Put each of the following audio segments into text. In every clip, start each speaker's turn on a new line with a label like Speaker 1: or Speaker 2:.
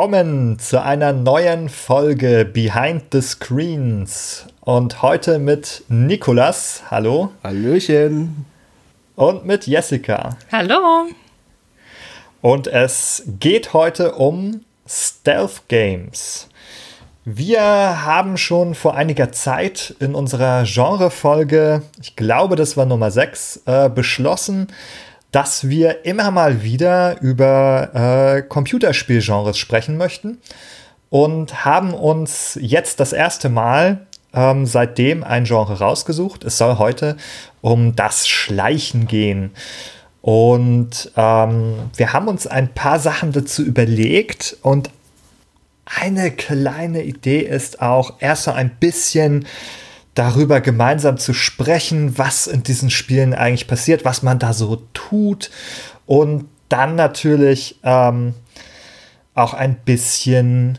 Speaker 1: Willkommen zu einer neuen Folge Behind the Screens. Und heute mit Nikolas. Hallo.
Speaker 2: Hallöchen.
Speaker 1: Und mit Jessica.
Speaker 3: Hallo.
Speaker 1: Und es geht heute um Stealth Games. Wir haben schon vor einiger Zeit in unserer Genrefolge, ich glaube, das war Nummer 6, äh, beschlossen, dass wir immer mal wieder über äh, Computerspielgenres sprechen möchten und haben uns jetzt das erste Mal ähm, seitdem ein Genre rausgesucht. Es soll heute um das Schleichen gehen. Und ähm, wir haben uns ein paar Sachen dazu überlegt und eine kleine Idee ist auch erst so ein bisschen darüber gemeinsam zu sprechen, was in diesen Spielen eigentlich passiert, was man da so tut und dann natürlich ähm, auch ein bisschen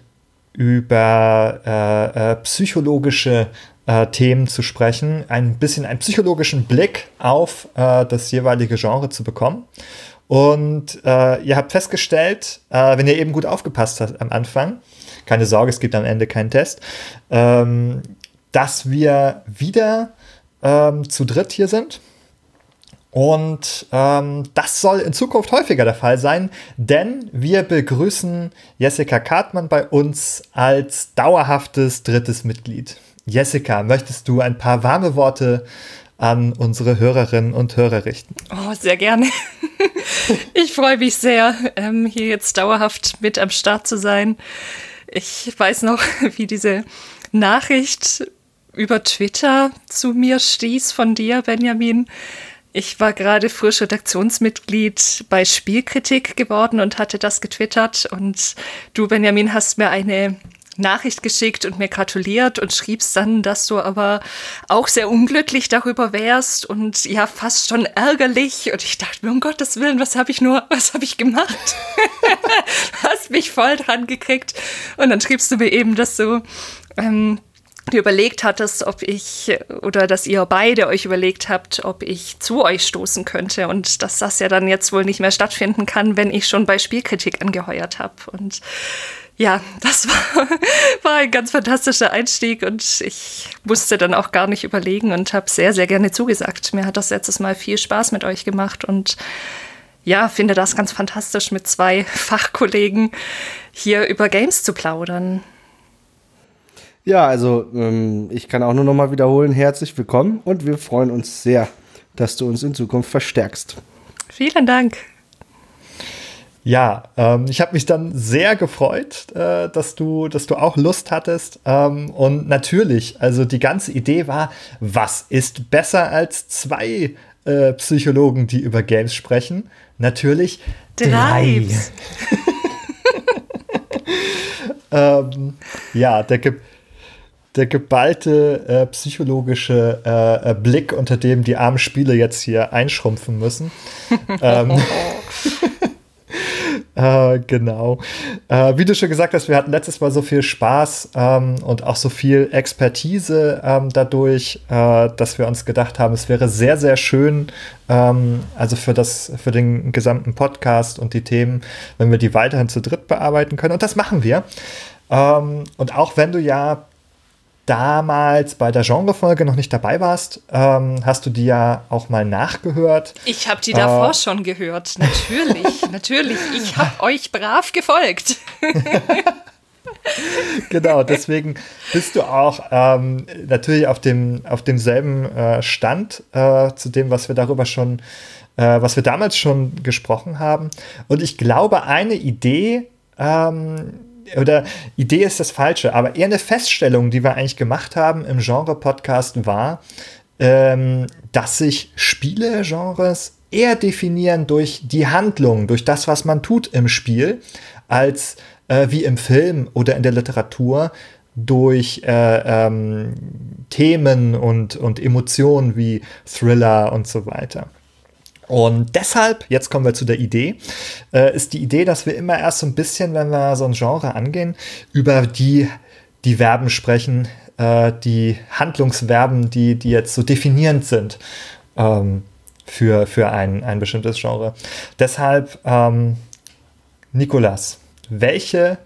Speaker 1: über äh, äh, psychologische äh, Themen zu sprechen, ein bisschen einen psychologischen Blick auf äh, das jeweilige Genre zu bekommen. Und äh, ihr habt festgestellt, äh, wenn ihr eben gut aufgepasst habt am Anfang, keine Sorge, es gibt am Ende keinen Test, ähm, dass wir wieder ähm, zu dritt hier sind. Und ähm, das soll in Zukunft häufiger der Fall sein, denn wir begrüßen Jessica Kartmann bei uns als dauerhaftes drittes Mitglied. Jessica, möchtest du ein paar warme Worte an unsere Hörerinnen und Hörer richten?
Speaker 3: Oh, sehr gerne. ich freue mich sehr, ähm, hier jetzt dauerhaft mit am Start zu sein. Ich weiß noch, wie diese Nachricht über Twitter zu mir stieß von dir, Benjamin. Ich war gerade frisch Redaktionsmitglied bei Spielkritik geworden und hatte das getwittert. Und du, Benjamin, hast mir eine Nachricht geschickt und mir gratuliert und schriebst dann, dass du aber auch sehr unglücklich darüber wärst und ja, fast schon ärgerlich. Und ich dachte mir, um Gottes Willen, was habe ich nur, was habe ich gemacht? hast mich voll dran gekriegt. Und dann schriebst du mir eben, dass du ähm, überlegt hattest, ob ich oder dass ihr beide euch überlegt habt, ob ich zu euch stoßen könnte und dass das ja dann jetzt wohl nicht mehr stattfinden kann, wenn ich schon bei Spielkritik angeheuert habe. Und ja, das war, war ein ganz fantastischer Einstieg und ich musste dann auch gar nicht überlegen und habe sehr, sehr gerne zugesagt. Mir hat das letztes Mal viel Spaß mit euch gemacht und ja, finde das ganz fantastisch, mit zwei Fachkollegen hier über Games zu plaudern.
Speaker 2: Ja, also ähm, ich kann auch nur noch mal wiederholen, herzlich willkommen und wir freuen uns sehr, dass du uns in Zukunft verstärkst.
Speaker 3: Vielen Dank.
Speaker 1: Ja, ähm, ich habe mich dann sehr gefreut, äh, dass du, dass du auch Lust hattest. Ähm, und natürlich, also die ganze Idee war, was ist besser als zwei äh, Psychologen, die über Games sprechen? Natürlich drei. ähm, ja, der gibt der geballte äh, psychologische äh, äh, Blick, unter dem die armen Spiele jetzt hier einschrumpfen müssen. ähm, äh, genau. Äh, wie du schon gesagt hast, wir hatten letztes Mal so viel Spaß ähm, und auch so viel Expertise ähm, dadurch, äh, dass wir uns gedacht haben, es wäre sehr, sehr schön, ähm, also für, das, für den gesamten Podcast und die Themen, wenn wir die weiterhin zu dritt bearbeiten können. Und das machen wir. Ähm, und auch wenn du ja damals bei der Genrefolge noch nicht dabei warst, ähm, hast du die ja auch mal nachgehört.
Speaker 3: Ich habe die davor äh, schon gehört, natürlich, natürlich. Ich habe euch brav gefolgt.
Speaker 1: genau, deswegen bist du auch ähm, natürlich auf, dem, auf demselben äh, Stand äh, zu dem, was wir darüber schon, äh, was wir damals schon gesprochen haben. Und ich glaube, eine Idee, ähm, oder Idee ist das Falsche, aber eher eine Feststellung, die wir eigentlich gemacht haben im Genre-Podcast war, ähm, dass sich Spielegenres eher definieren durch die Handlung, durch das, was man tut im Spiel, als äh, wie im Film oder in der Literatur durch äh, ähm, Themen und, und Emotionen wie Thriller und so weiter. Und deshalb, jetzt kommen wir zu der Idee, äh, ist die Idee, dass wir immer erst so ein bisschen, wenn wir so ein Genre angehen, über die, die Verben sprechen, äh, die Handlungsverben, die, die jetzt so definierend sind ähm, für, für ein, ein bestimmtes Genre. Deshalb, ähm, Nikolas, welche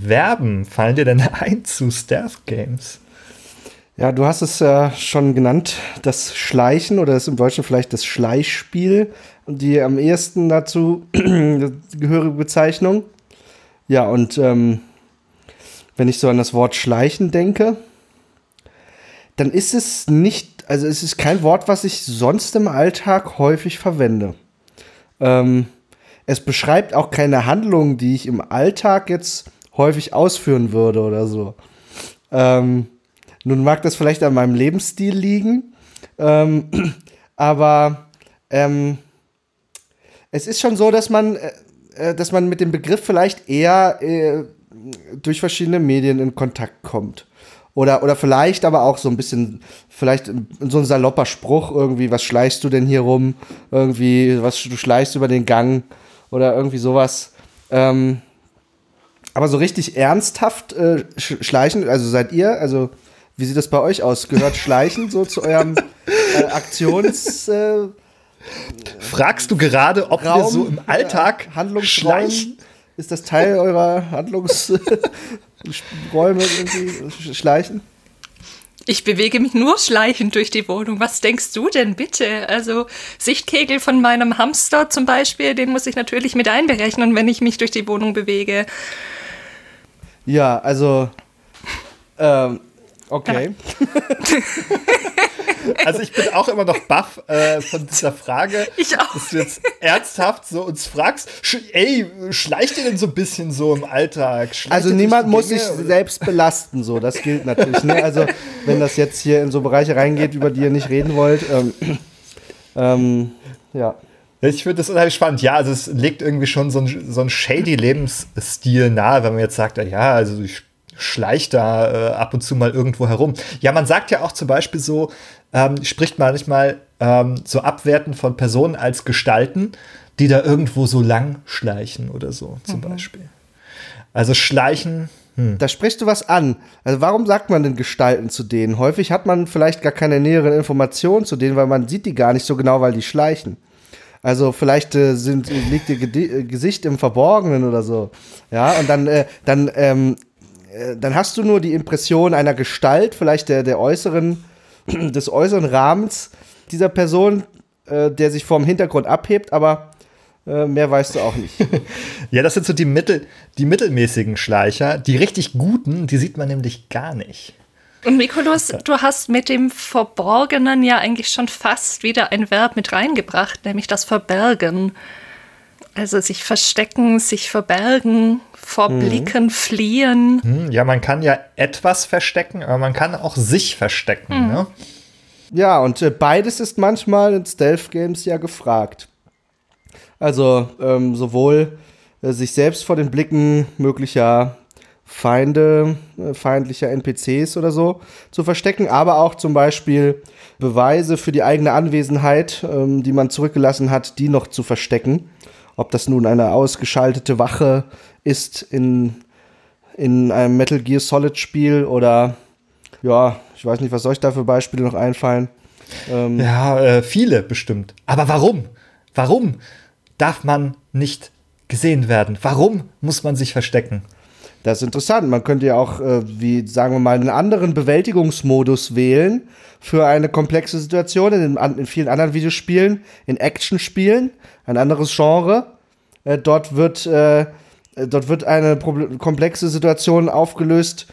Speaker 1: Verben fallen dir denn ein zu Stealth Games?
Speaker 2: Ja, du hast es ja schon genannt, das Schleichen oder das im Deutschen vielleicht das Schleichspiel, die am ehesten dazu gehörige Bezeichnung. Ja, und ähm, wenn ich so an das Wort Schleichen denke, dann ist es nicht, also es ist kein Wort, was ich sonst im Alltag häufig verwende. Ähm, es beschreibt auch keine Handlung, die ich im Alltag jetzt häufig ausführen würde oder so. Ähm, nun mag das vielleicht an meinem Lebensstil liegen, ähm, aber ähm, es ist schon so, dass man, äh, äh, dass man mit dem Begriff vielleicht eher äh, durch verschiedene Medien in Kontakt kommt. Oder, oder vielleicht aber auch so ein bisschen, vielleicht so ein salopper Spruch irgendwie, was schleichst du denn hier rum? Irgendwie, was du schleichst über den Gang oder irgendwie sowas. Ähm, aber so richtig ernsthaft äh, schleichen, also seid ihr, also wie sieht das bei euch aus? Gehört Schleichen so zu eurem äh, Aktions... Äh,
Speaker 1: Fragst du gerade, ob Raum, wir so im Alltag
Speaker 2: äh, Handlungsschleichen? Ist das Teil eurer Handlungsräume irgendwie schleichen?
Speaker 3: Ich bewege mich nur schleichend durch die Wohnung. Was denkst du denn bitte? Also Sichtkegel von meinem Hamster zum Beispiel, den muss ich natürlich mit einberechnen, wenn ich mich durch die Wohnung bewege.
Speaker 2: Ja, also ähm, okay.
Speaker 1: Also ich bin auch immer noch baff äh, von dieser Frage,
Speaker 3: ich auch.
Speaker 1: dass du jetzt ernsthaft so uns fragst, sch ey, schleicht ihr denn so ein bisschen so im Alltag?
Speaker 2: Schleicht also niemand muss sich oder? selbst belasten, so, das gilt natürlich. Ne? Also wenn das jetzt hier in so Bereiche reingeht, über die ihr nicht reden wollt, ähm, ähm, ja.
Speaker 1: Ich finde das unheimlich spannend. Ja, also es legt irgendwie schon so ein, so ein shady Lebensstil nahe, wenn man jetzt sagt, ja, also ich schleicht da äh, ab und zu mal irgendwo herum. Ja, man sagt ja auch zum Beispiel so, ähm, spricht manchmal ähm, so abwerten von Personen als Gestalten, die da irgendwo so lang schleichen oder so zum mhm. Beispiel. Also schleichen.
Speaker 2: Hm. Da sprichst du was an. Also warum sagt man denn Gestalten zu denen? Häufig hat man vielleicht gar keine näheren Informationen zu denen, weil man sieht die gar nicht so genau, weil die schleichen. Also vielleicht äh, sind, liegt ihr Gedi Gesicht im Verborgenen oder so. Ja, und dann, äh, dann, ähm, äh, dann hast du nur die Impression einer Gestalt, vielleicht der, der äußeren des äußeren Rahmens dieser Person, äh, der sich vom Hintergrund abhebt, aber äh, mehr weißt du auch nicht.
Speaker 1: ja, das sind so die, Mittel, die mittelmäßigen Schleicher. Die richtig guten, die sieht man nämlich gar nicht.
Speaker 3: Und Mikolos, du hast mit dem Verborgenen ja eigentlich schon fast wieder ein Verb mit reingebracht, nämlich das Verbergen. Also sich verstecken, sich verbergen, vor mhm. Blicken fliehen.
Speaker 1: Hm, ja, man kann ja etwas verstecken, aber man kann auch sich verstecken. Mhm. Ne?
Speaker 2: Ja, und äh, beides ist manchmal in Stealth-Games ja gefragt. Also ähm, sowohl äh, sich selbst vor den Blicken möglicher Feinde, äh, feindlicher NPCs oder so zu verstecken, aber auch zum Beispiel Beweise für die eigene Anwesenheit, ähm, die man zurückgelassen hat, die noch zu verstecken. Ob das nun eine ausgeschaltete Wache ist in, in einem Metal Gear Solid Spiel oder ja, ich weiß nicht, was ich da für Beispiele noch einfallen?
Speaker 1: Ähm ja, äh, viele bestimmt. Aber warum? Warum darf man nicht gesehen werden? Warum muss man sich verstecken?
Speaker 2: Das ist interessant. Man könnte ja auch, äh, wie sagen wir mal, einen anderen Bewältigungsmodus wählen für eine komplexe Situation in, in vielen anderen Videospielen, in Actionspielen, ein anderes Genre. Äh, dort wird äh, dort wird eine komplexe Situation aufgelöst,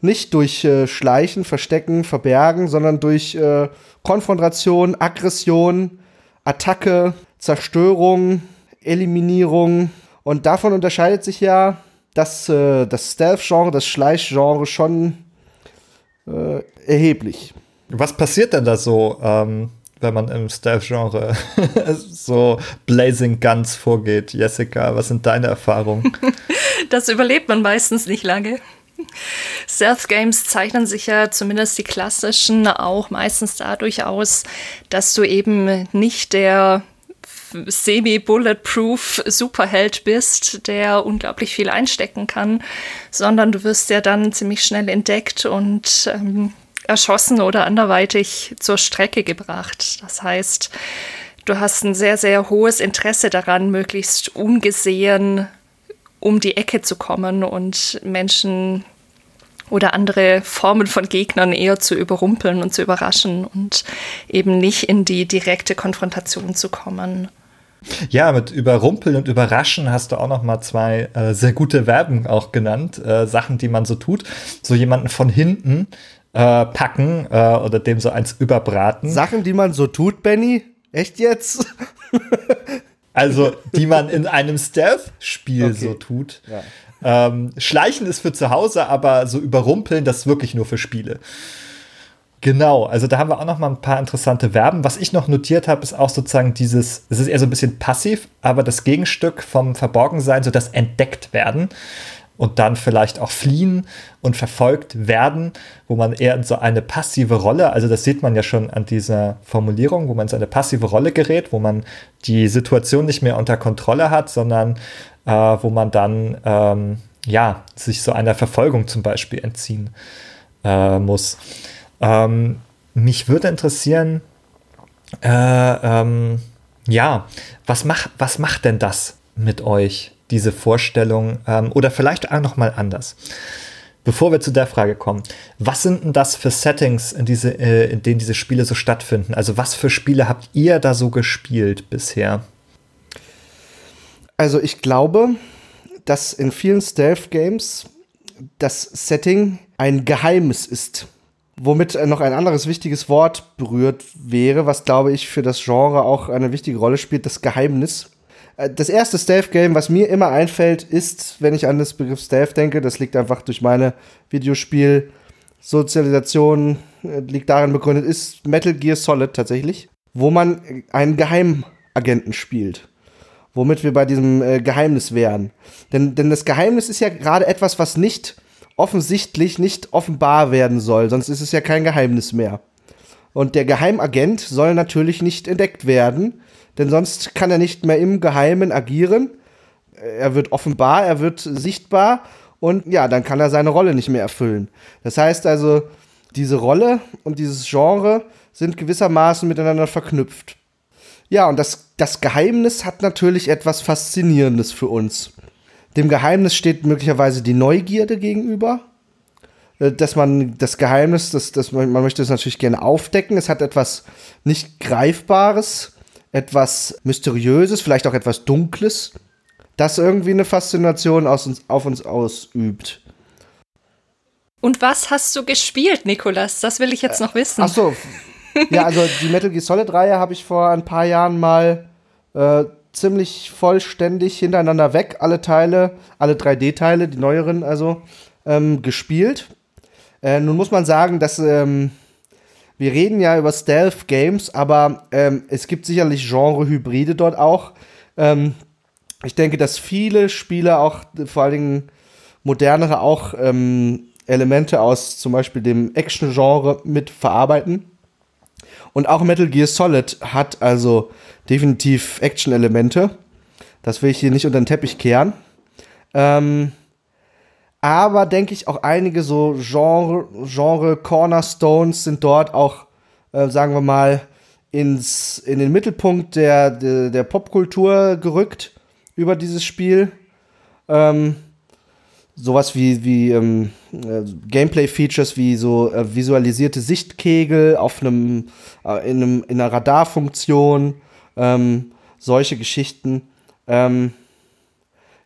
Speaker 2: nicht durch äh, Schleichen, Verstecken, Verbergen, sondern durch äh, Konfrontation, Aggression, Attacke, Zerstörung, Eliminierung. Und davon unterscheidet sich ja das, äh, das Stealth-Genre, das Schleichgenre schon äh, erheblich.
Speaker 1: Was passiert denn da so, ähm, wenn man im Stealth-Genre so Blazing Guns vorgeht? Jessica, was sind deine Erfahrungen?
Speaker 3: das überlebt man meistens nicht lange. Stealth-Games zeichnen sich ja zumindest die klassischen auch meistens dadurch aus, dass du eben nicht der semi-bulletproof Superheld bist, der unglaublich viel einstecken kann, sondern du wirst ja dann ziemlich schnell entdeckt und ähm, erschossen oder anderweitig zur Strecke gebracht. Das heißt, du hast ein sehr, sehr hohes Interesse daran, möglichst ungesehen um die Ecke zu kommen und Menschen oder andere Formen von Gegnern eher zu überrumpeln und zu überraschen und eben nicht in die direkte Konfrontation zu kommen.
Speaker 1: Ja, mit Überrumpeln und Überraschen hast du auch noch mal zwei äh, sehr gute Verben auch genannt, äh, Sachen, die man so tut. So jemanden von hinten äh, packen äh, oder dem so eins überbraten.
Speaker 2: Sachen, die man so tut, Benny? Echt jetzt?
Speaker 1: also, die man in einem Stealth-Spiel okay. so tut. Ja. Ähm, Schleichen ist für zu Hause, aber so überrumpeln, das ist wirklich nur für Spiele. Genau, also da haben wir auch noch mal ein paar interessante Verben. Was ich noch notiert habe, ist auch sozusagen dieses, es ist eher so ein bisschen passiv, aber das Gegenstück vom Verborgensein, so das entdeckt werden und dann vielleicht auch fliehen und verfolgt werden, wo man eher in so eine passive Rolle, also das sieht man ja schon an dieser Formulierung, wo man in so eine passive Rolle gerät, wo man die Situation nicht mehr unter Kontrolle hat, sondern äh, wo man dann ähm, ja sich so einer Verfolgung zum Beispiel entziehen äh, muss. Ähm, mich würde interessieren, äh, ähm, ja, was, mach, was macht denn das mit euch, diese Vorstellung? Ähm, oder vielleicht auch noch mal anders. Bevor wir zu der Frage kommen, was sind denn das für Settings, in, diese, äh, in denen diese Spiele so stattfinden? Also was für Spiele habt ihr da so gespielt bisher?
Speaker 2: Also ich glaube, dass in vielen Stealth-Games das Setting ein Geheimnis ist womit noch ein anderes wichtiges Wort berührt wäre, was glaube ich für das Genre auch eine wichtige Rolle spielt, das Geheimnis. Äh, das erste Stealth-Game, was mir immer einfällt, ist, wenn ich an das Begriff Stealth denke, das liegt einfach durch meine Videospiel-Sozialisation, äh, liegt darin begründet, ist Metal Gear Solid tatsächlich, wo man einen Geheimagenten spielt. Womit wir bei diesem äh, Geheimnis wären. Denn, denn das Geheimnis ist ja gerade etwas, was nicht offensichtlich nicht offenbar werden soll, sonst ist es ja kein Geheimnis mehr. Und der Geheimagent soll natürlich nicht entdeckt werden, denn sonst kann er nicht mehr im Geheimen agieren. Er wird offenbar, er wird sichtbar und ja, dann kann er seine Rolle nicht mehr erfüllen. Das heißt also, diese Rolle und dieses Genre sind gewissermaßen miteinander verknüpft. Ja, und das, das Geheimnis hat natürlich etwas Faszinierendes für uns. Dem Geheimnis steht möglicherweise die Neugierde gegenüber. Äh, dass man das Geheimnis, das, das, man möchte es natürlich gerne aufdecken. Es hat etwas nicht Greifbares, etwas Mysteriöses, vielleicht auch etwas Dunkles, das irgendwie eine Faszination aus uns, auf uns ausübt.
Speaker 3: Und was hast du gespielt, Nikolas? Das will ich jetzt noch wissen.
Speaker 2: Ach so. Ja, also die Metal Gear Solid Reihe habe ich vor ein paar Jahren mal äh, ziemlich vollständig hintereinander weg, alle Teile, alle 3D-Teile, die neueren also, ähm, gespielt. Äh, nun muss man sagen, dass ähm, wir reden ja über Stealth-Games, aber ähm, es gibt sicherlich Genre-Hybride dort auch. Ähm, ich denke, dass viele Spiele auch, vor allen Dingen modernere, auch ähm, Elemente aus zum Beispiel dem Action-Genre mit verarbeiten. Und auch Metal Gear Solid hat also definitiv Action-Elemente. Das will ich hier nicht unter den Teppich kehren. Ähm, aber denke ich auch einige so Genre, Genre Cornerstones sind dort auch, äh, sagen wir mal, ins, in den Mittelpunkt der, der, der Popkultur gerückt über dieses Spiel. Ähm, sowas wie, wie ähm, äh, Gameplay-Features wie so äh, visualisierte Sichtkegel auf einem, äh, in, einem in einer Radarfunktion, ähm, solche Geschichten. Ähm,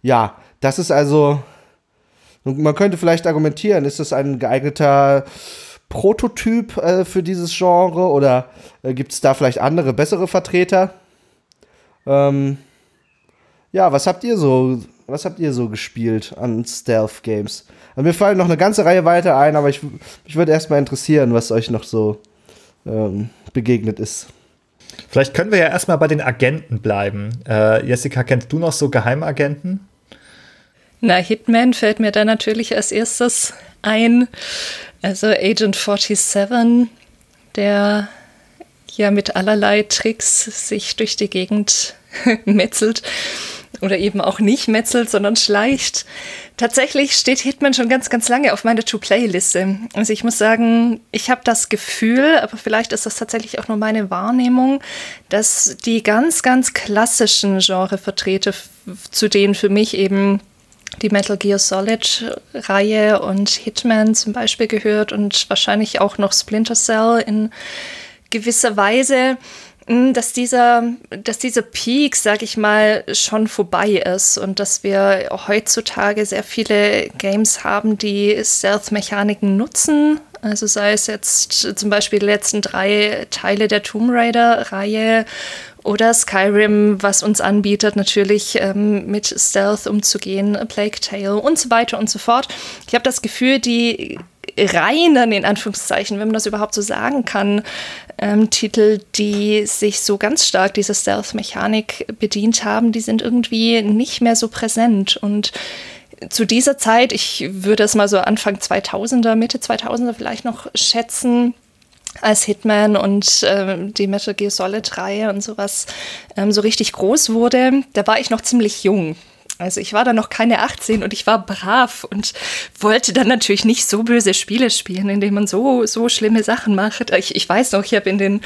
Speaker 2: ja, das ist also, man könnte vielleicht argumentieren, ist das ein geeigneter Prototyp äh, für dieses Genre oder äh, gibt es da vielleicht andere, bessere Vertreter? Ähm, ja, was habt ihr so was habt ihr so gespielt an Stealth Games? Also mir fallen noch eine ganze Reihe weiter ein, aber ich, mich würde erstmal interessieren, was euch noch so ähm, begegnet ist.
Speaker 1: Vielleicht können wir ja erstmal bei den Agenten bleiben. Äh, Jessica, kennst du noch so Geheimagenten?
Speaker 3: Na, Hitman fällt mir da natürlich als erstes ein. Also Agent 47, der ja mit allerlei Tricks sich durch die Gegend metzelt oder eben auch nicht metzelt, sondern schleicht. Tatsächlich steht Hitman schon ganz, ganz lange auf meiner To-Play-Liste. Also ich muss sagen, ich habe das Gefühl, aber vielleicht ist das tatsächlich auch nur meine Wahrnehmung, dass die ganz, ganz klassischen Genrevertreter, zu denen für mich eben die Metal Gear Solid-Reihe und Hitman zum Beispiel gehört und wahrscheinlich auch noch Splinter Cell in gewisser Weise. Hm, dass dieser, dass dieser Peak, sag ich mal, schon vorbei ist und dass wir heutzutage sehr viele Games haben, die Stealth-Mechaniken nutzen. Also sei es jetzt zum Beispiel die letzten drei Teile der Tomb Raider-Reihe oder Skyrim, was uns anbietet, natürlich ähm, mit Stealth umzugehen, Plague Tale und so weiter und so fort. Ich habe das Gefühl, die reinen, in Anführungszeichen, wenn man das überhaupt so sagen kann, ähm, Titel, die sich so ganz stark dieser Stealth-Mechanik bedient haben, die sind irgendwie nicht mehr so präsent. Und zu dieser Zeit, ich würde es mal so Anfang 2000er, Mitte 2000er vielleicht noch schätzen, als Hitman und ähm, die Metal Gear Solid Reihe und sowas ähm, so richtig groß wurde, da war ich noch ziemlich jung. Also ich war da noch keine 18 und ich war brav und wollte dann natürlich nicht so böse Spiele spielen, indem man so, so schlimme Sachen macht. Ich, ich weiß noch, ich habe in den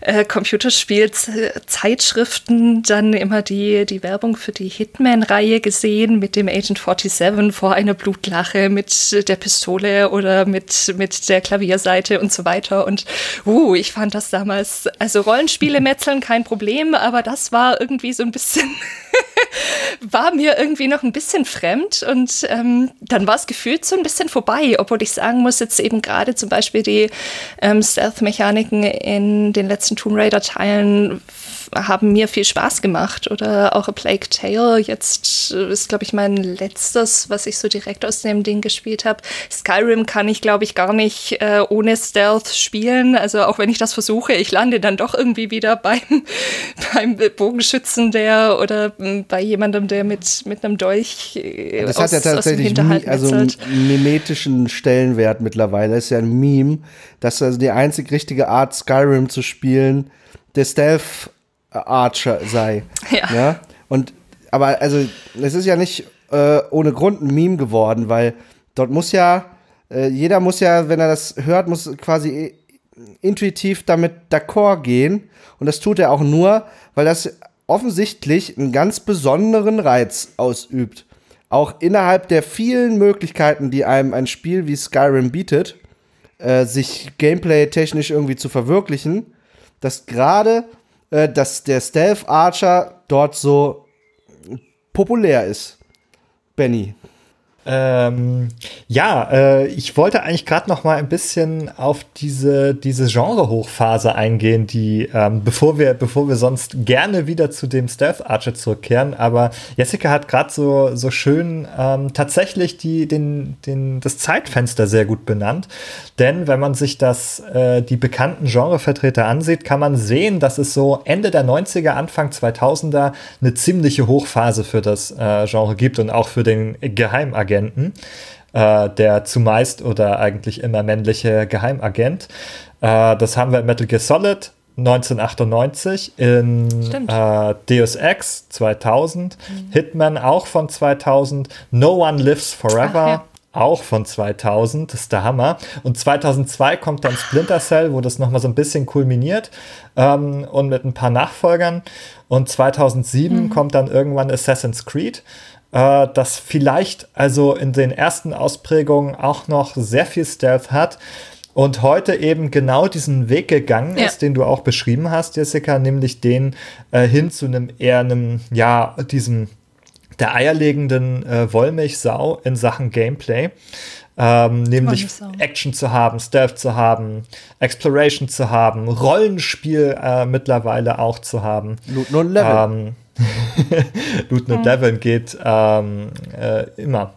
Speaker 3: äh, Computerspielzeitschriften dann immer die, die Werbung für die Hitman-Reihe gesehen mit dem Agent 47 vor einer Blutlache mit der Pistole oder mit, mit der Klavierseite und so weiter. Und uh, ich fand das damals, also Rollenspiele metzeln kein Problem, aber das war irgendwie so ein bisschen, war mir mir irgendwie noch ein bisschen fremd und ähm, dann war es gefühlt so ein bisschen vorbei, obwohl ich sagen muss, jetzt eben gerade zum Beispiel die ähm, Stealth-Mechaniken in den letzten Tomb Raider-Teilen haben mir viel Spaß gemacht. Oder auch A Plague Tale. Jetzt ist, glaube ich, mein letztes, was ich so direkt aus dem Ding gespielt habe. Skyrim kann ich, glaube ich, gar nicht äh, ohne Stealth spielen. Also auch wenn ich das versuche, ich lande dann doch irgendwie wieder beim, beim Bogenschützen, der oder hm, bei jemandem, der mit, mit einem Dolch
Speaker 2: äh, das aus, hat ja tatsächlich also einen mimetischen Stellenwert mittlerweile. Das ist ja ein Meme, dass also die einzig richtige Art, Skyrim zu spielen, der Stealth Archer sei. Ja. ja? Und aber also es ist ja nicht äh, ohne Grund ein Meme geworden, weil dort muss ja äh, jeder muss ja, wenn er das hört, muss quasi intuitiv damit d'accord gehen und das tut er auch nur, weil das offensichtlich einen ganz besonderen Reiz ausübt. Auch innerhalb der vielen Möglichkeiten, die einem ein Spiel wie Skyrim bietet, äh, sich gameplay-technisch irgendwie zu verwirklichen, dass gerade äh, dass der Stealth Archer dort so populär ist. Benny.
Speaker 1: Ähm, ja, äh, ich wollte eigentlich gerade noch mal ein bisschen auf diese, diese Genre-Hochphase eingehen, die, ähm, bevor wir, bevor wir sonst gerne wieder zu dem Stealth Archer zurückkehren, aber Jessica hat gerade so, so schön ähm, tatsächlich die, den, den, das Zeitfenster sehr gut benannt, denn wenn man sich das, äh, die bekannten Genrevertreter ansieht, kann man sehen, dass es so Ende der 90er, Anfang 2000er eine ziemliche Hochphase für das äh, Genre gibt und auch für den Geheimagenten. Geheimagenten, äh, der zumeist oder eigentlich immer männliche Geheimagent. Äh, das haben wir in Metal Gear Solid 1998, in äh, Deus Ex 2000, mhm. Hitman auch von 2000, No One Lives Forever. Ach, ja auch von 2000, das ist der Hammer. Und 2002 kommt dann Splinter Cell, wo das nochmal so ein bisschen kulminiert ähm, und mit ein paar Nachfolgern. Und 2007 mhm. kommt dann irgendwann Assassin's Creed äh, das vielleicht also in den ersten Ausprägungen auch noch sehr viel Stealth hat und heute eben genau diesen Weg gegangen ja. ist, den du auch beschrieben hast, Jessica, nämlich den äh, hin zu einem eher einem, ja, diesem der eierlegenden äh, Wollmilchsau in Sachen Gameplay. Ähm, nämlich Action zu haben, Stealth zu haben, Exploration zu haben, Rollenspiel äh, mittlerweile auch zu haben.
Speaker 2: Loot und Level.
Speaker 1: Ähm, Looten und Leveln geht ähm, äh, immer.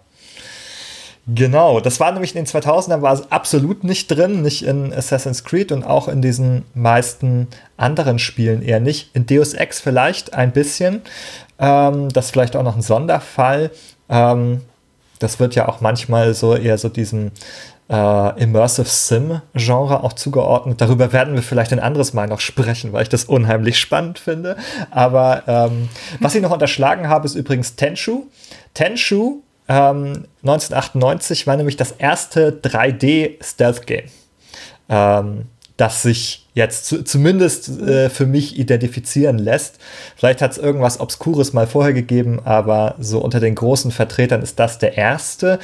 Speaker 1: Genau, das war nämlich in den 2000ern war es absolut nicht drin, nicht in Assassin's Creed und auch in diesen meisten anderen Spielen eher nicht. In Deus Ex vielleicht ein bisschen, ähm, das ist vielleicht auch noch ein Sonderfall. Ähm, das wird ja auch manchmal so eher so diesen äh, Immersive Sim-Genre auch zugeordnet. Darüber werden wir vielleicht ein anderes Mal noch sprechen, weil ich das unheimlich spannend finde. Aber ähm, was ich noch unterschlagen habe, ist übrigens Tenshu. Tenshu ähm, 1998 war nämlich das erste 3D-Stealth-Game. Ähm, das sich jetzt zu, zumindest äh, für mich identifizieren lässt. Vielleicht hat es irgendwas Obskures mal vorher gegeben, aber so unter den großen Vertretern ist das der erste.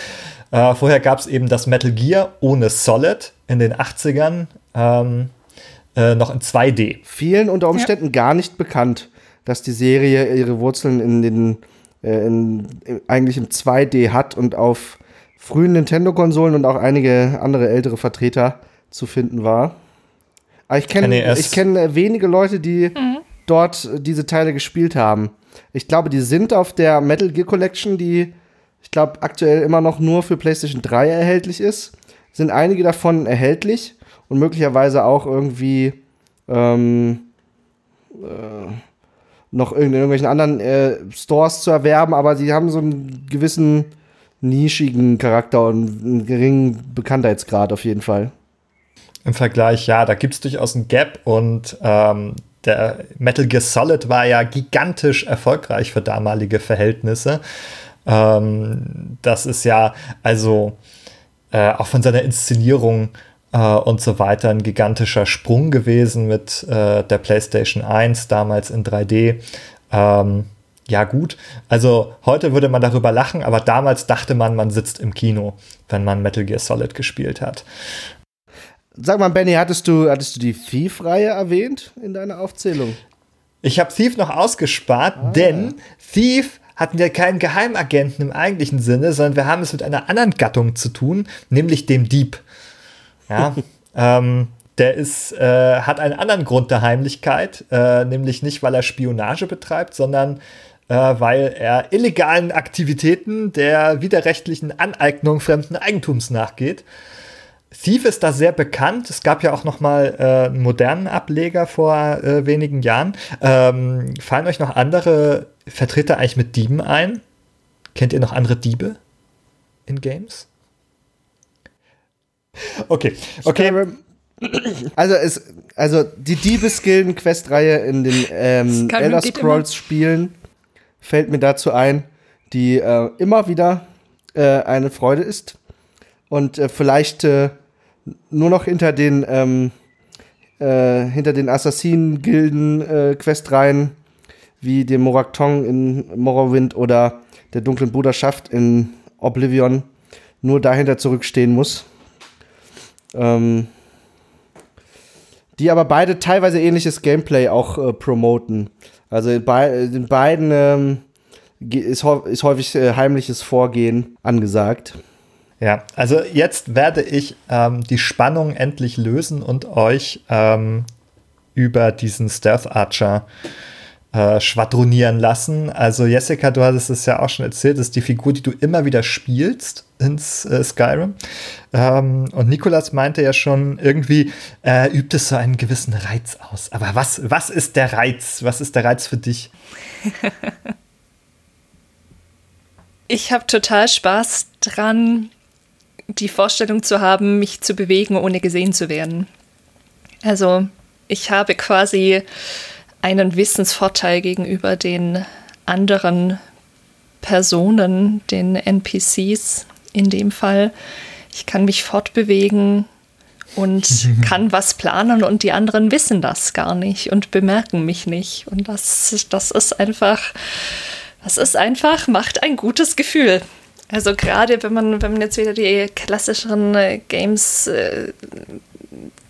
Speaker 1: Äh, vorher gab es eben das Metal Gear ohne Solid in den 80ern, ähm, äh, noch in 2D.
Speaker 2: Vielen unter Umständen ja. gar nicht bekannt, dass die Serie ihre Wurzeln in den äh, in, in, eigentlich im 2D hat und auf frühen Nintendo-Konsolen und auch einige andere ältere Vertreter zu finden war. Aber ich kenne ich kenn äh, wenige Leute, die mhm. dort diese Teile gespielt haben. Ich glaube, die sind auf der Metal Gear Collection, die ich glaube aktuell immer noch nur für PlayStation 3 erhältlich ist. Sind einige davon erhältlich und möglicherweise auch irgendwie ähm, äh, noch in irgendwelchen anderen äh, Stores zu erwerben, aber sie haben so einen gewissen nischigen Charakter und einen geringen Bekanntheitsgrad auf jeden Fall.
Speaker 1: Im Vergleich, ja, da gibt es durchaus einen Gap und ähm, der Metal Gear Solid war ja gigantisch erfolgreich für damalige Verhältnisse. Ähm, das ist ja also äh, auch von seiner Inszenierung äh, und so weiter ein gigantischer Sprung gewesen mit äh, der PlayStation 1 damals in 3D. Ähm, ja gut, also heute würde man darüber lachen, aber damals dachte man, man sitzt im Kino, wenn man Metal Gear Solid gespielt hat.
Speaker 2: Sag mal, Benny, hattest du, hattest du die Thief-Reihe erwähnt in deiner Aufzählung?
Speaker 1: Ich habe Thief noch ausgespart, ah. denn Thief hatten wir keinen Geheimagenten im eigentlichen Sinne, sondern wir haben es mit einer anderen Gattung zu tun, nämlich dem Dieb. Ja, ähm, der ist, äh, hat einen anderen Grund der Heimlichkeit, äh, nämlich nicht, weil er Spionage betreibt, sondern äh, weil er illegalen Aktivitäten der widerrechtlichen Aneignung fremden Eigentums nachgeht. Thief ist da sehr bekannt. Es gab ja auch noch mal äh, einen modernen Ableger vor äh, wenigen Jahren. Ähm, fallen euch noch andere Vertreter eigentlich mit Dieben ein? Kennt ihr noch andere Diebe in Games? Okay, okay.
Speaker 2: Also, es, also die Diebeskillen-Quest-Reihe in den ähm, Elder Scrolls-Spielen fällt mir dazu ein, die äh, immer wieder äh, eine Freude ist und äh, vielleicht äh, nur noch hinter den ähm, äh, hinter den Assassinen-Gilden äh, Questreihen wie dem Moraktong in Morrowind oder der dunklen Bruderschaft in Oblivion nur dahinter zurückstehen muss. Ähm, die aber beide teilweise ähnliches Gameplay auch äh, promoten. Also in, in beiden ähm, ist, ist, häufig äh, heimliches Vorgehen angesagt.
Speaker 1: Ja, also jetzt werde ich ähm, die Spannung endlich lösen und euch ähm, über diesen Stealth Archer äh, schwadronieren lassen. Also Jessica, du hattest es ja auch schon erzählt, ist die Figur, die du immer wieder spielst ins äh, Skyrim. Ähm, und Nikolas meinte ja schon, irgendwie äh, übt es so einen gewissen Reiz aus. Aber was, was ist der Reiz? Was ist der Reiz für dich?
Speaker 3: ich habe total Spaß dran, die Vorstellung zu haben, mich zu bewegen, ohne gesehen zu werden. Also ich habe quasi einen Wissensvorteil gegenüber den anderen Personen, den NPCs in dem Fall. Ich kann mich fortbewegen und kann was planen und die anderen wissen das gar nicht und bemerken mich nicht. Und das, das ist einfach, das ist einfach, macht ein gutes Gefühl. Also gerade wenn man, wenn man jetzt wieder die klassischeren äh, Games äh,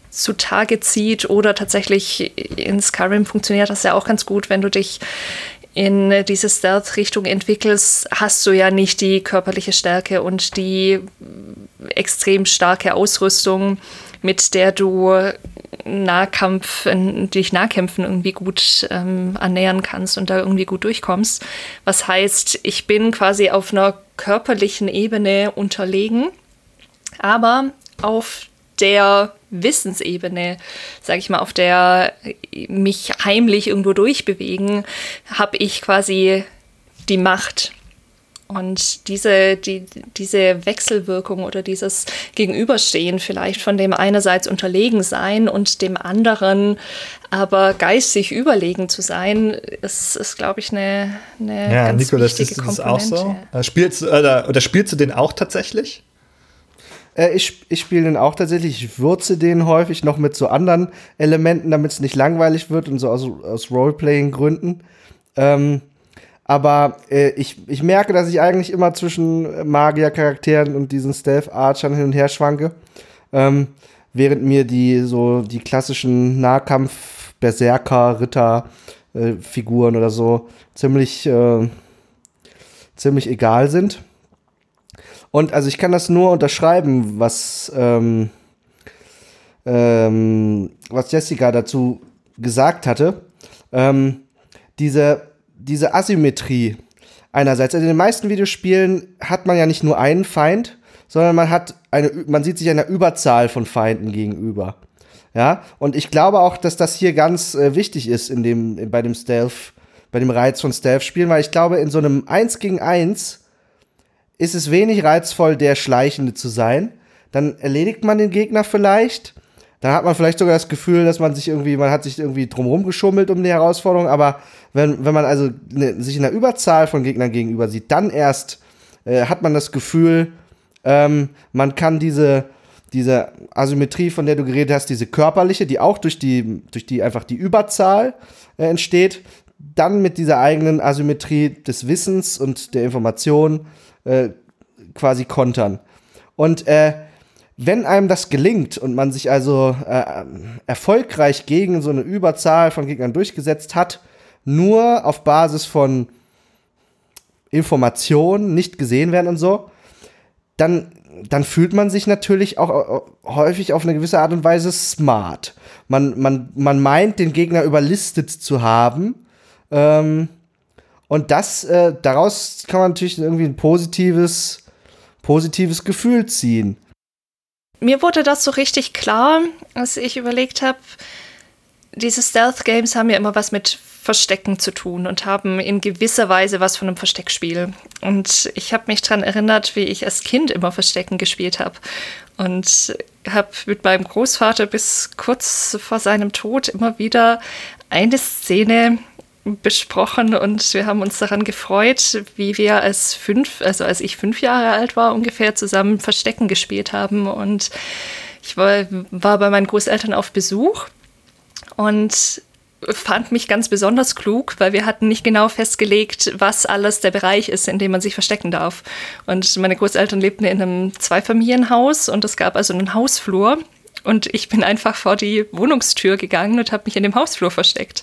Speaker 3: zutage zieht oder tatsächlich in Skyrim funktioniert das ja auch ganz gut, wenn du dich in diese Stealth-Richtung entwickelst, hast du ja nicht die körperliche Stärke und die extrem starke Ausrüstung, mit der du Nahkampf, dich Nahkämpfen irgendwie gut ähm, annähern kannst und da irgendwie gut durchkommst. Was heißt, ich bin quasi auf einer körperlichen Ebene unterlegen, aber auf der Wissensebene, sage ich mal, auf der mich heimlich irgendwo durchbewegen, habe ich quasi die Macht. Und diese, die, diese Wechselwirkung oder dieses Gegenüberstehen vielleicht von dem einerseits unterlegen sein und dem anderen aber geistig überlegen zu sein, ist, ist glaube ich, eine, eine
Speaker 1: ja, ganz Nico, wichtige das ist, Komponente. Das auch so? Spielst, oder, oder spielst du den auch tatsächlich?
Speaker 2: Äh, ich ich spiele den auch tatsächlich. Ich würze den häufig noch mit so anderen Elementen, damit es nicht langweilig wird und so aus, aus Roleplaying-Gründen. Ähm, aber äh, ich, ich merke, dass ich eigentlich immer zwischen Magier-Charakteren und diesen Stealth-Archern hin und her schwanke. Ähm, während mir die so die klassischen Nahkampf Berserker Ritter äh, Figuren oder so ziemlich äh, ziemlich egal sind. Und also ich kann das nur unterschreiben, was ähm, ähm, was Jessica dazu gesagt hatte. Ähm, diese diese Asymmetrie einerseits. Also in den meisten Videospielen hat man ja nicht nur einen Feind, sondern man hat eine, man sieht sich einer Überzahl von Feinden gegenüber. Ja, und ich glaube auch, dass das hier ganz äh, wichtig ist in dem, bei dem Stealth, bei dem Reiz von Stealth-Spielen, weil ich glaube, in so einem 1 gegen 1 ist es wenig reizvoll, der Schleichende zu sein. Dann erledigt man den Gegner vielleicht. Dann hat man vielleicht sogar das Gefühl, dass man sich irgendwie, man hat sich irgendwie drumherum geschummelt um die Herausforderung, aber wenn, wenn man also ne, sich in einer Überzahl von Gegnern gegenüber sieht, dann erst äh, hat man das Gefühl, ähm, man kann diese, diese Asymmetrie, von der du geredet hast, diese körperliche, die auch durch die, durch die einfach die Überzahl äh, entsteht, dann mit dieser eigenen Asymmetrie des Wissens und der Information äh, quasi kontern. Und äh, wenn einem das gelingt und man sich also äh, erfolgreich gegen so eine Überzahl von Gegnern durchgesetzt hat, nur auf Basis von Informationen, nicht gesehen werden und so, dann, dann fühlt man sich natürlich auch häufig auf eine gewisse Art und Weise smart. Man, man, man meint, den Gegner überlistet zu haben. Ähm, und das, äh, daraus kann man natürlich irgendwie ein positives, positives Gefühl ziehen.
Speaker 3: Mir wurde das so richtig klar, als ich überlegt habe, diese Stealth-Games haben ja immer was mit Verstecken zu tun und haben in gewisser Weise was von einem Versteckspiel. Und ich habe mich daran erinnert, wie ich als Kind immer Verstecken gespielt habe. Und habe mit meinem Großvater bis kurz vor seinem Tod immer wieder eine Szene besprochen und wir haben uns daran gefreut, wie wir als fünf, also als ich fünf Jahre alt war, ungefähr zusammen Verstecken gespielt haben. Und ich war, war bei meinen Großeltern auf Besuch und fand mich ganz besonders klug, weil wir hatten nicht genau festgelegt, was alles der Bereich ist, in dem man sich verstecken darf. Und meine Großeltern lebten in einem Zweifamilienhaus und es gab also einen Hausflur. Und ich bin einfach vor die Wohnungstür gegangen und habe mich in dem Hausflur versteckt.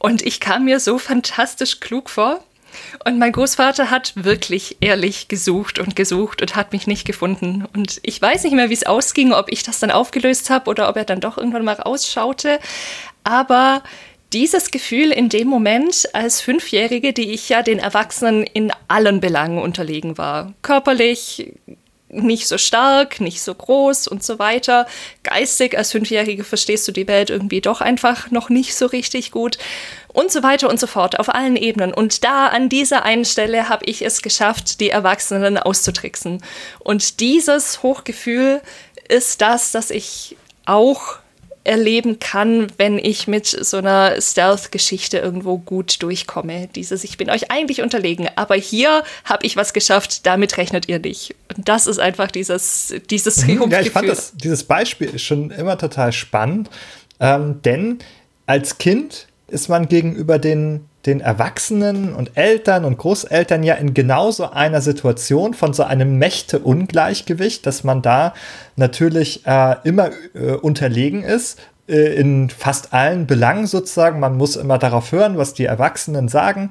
Speaker 3: Und ich kam mir so fantastisch klug vor. Und mein Großvater hat wirklich ehrlich gesucht und gesucht und hat mich nicht gefunden. Und ich weiß nicht mehr, wie es ausging, ob ich das dann aufgelöst habe oder ob er dann doch irgendwann mal rausschaute. Aber dieses Gefühl in dem Moment als Fünfjährige, die ich ja den Erwachsenen in allen Belangen unterlegen war, körperlich, nicht so stark, nicht so groß und so weiter. Geistig als Fünfjährige verstehst du die Welt irgendwie doch einfach noch nicht so richtig gut und so weiter und so fort auf allen Ebenen. Und da an dieser einen Stelle habe ich es geschafft, die Erwachsenen auszutricksen. Und dieses Hochgefühl ist das, das ich auch erleben kann, wenn ich mit so einer Stealth-Geschichte irgendwo gut durchkomme. Dieses, ich bin euch eigentlich unterlegen, aber hier habe ich was geschafft, damit rechnet ihr nicht. Und das ist einfach dieses, dieses
Speaker 1: mhm, Ja, ich fand das, dieses Beispiel ist schon immer total spannend, ähm, denn als Kind ist man gegenüber den den Erwachsenen und Eltern und Großeltern ja in genauso einer Situation von so einem Mächte-Ungleichgewicht, dass man da natürlich äh, immer äh, unterlegen ist, äh, in fast allen Belangen sozusagen. Man muss immer darauf hören, was die Erwachsenen sagen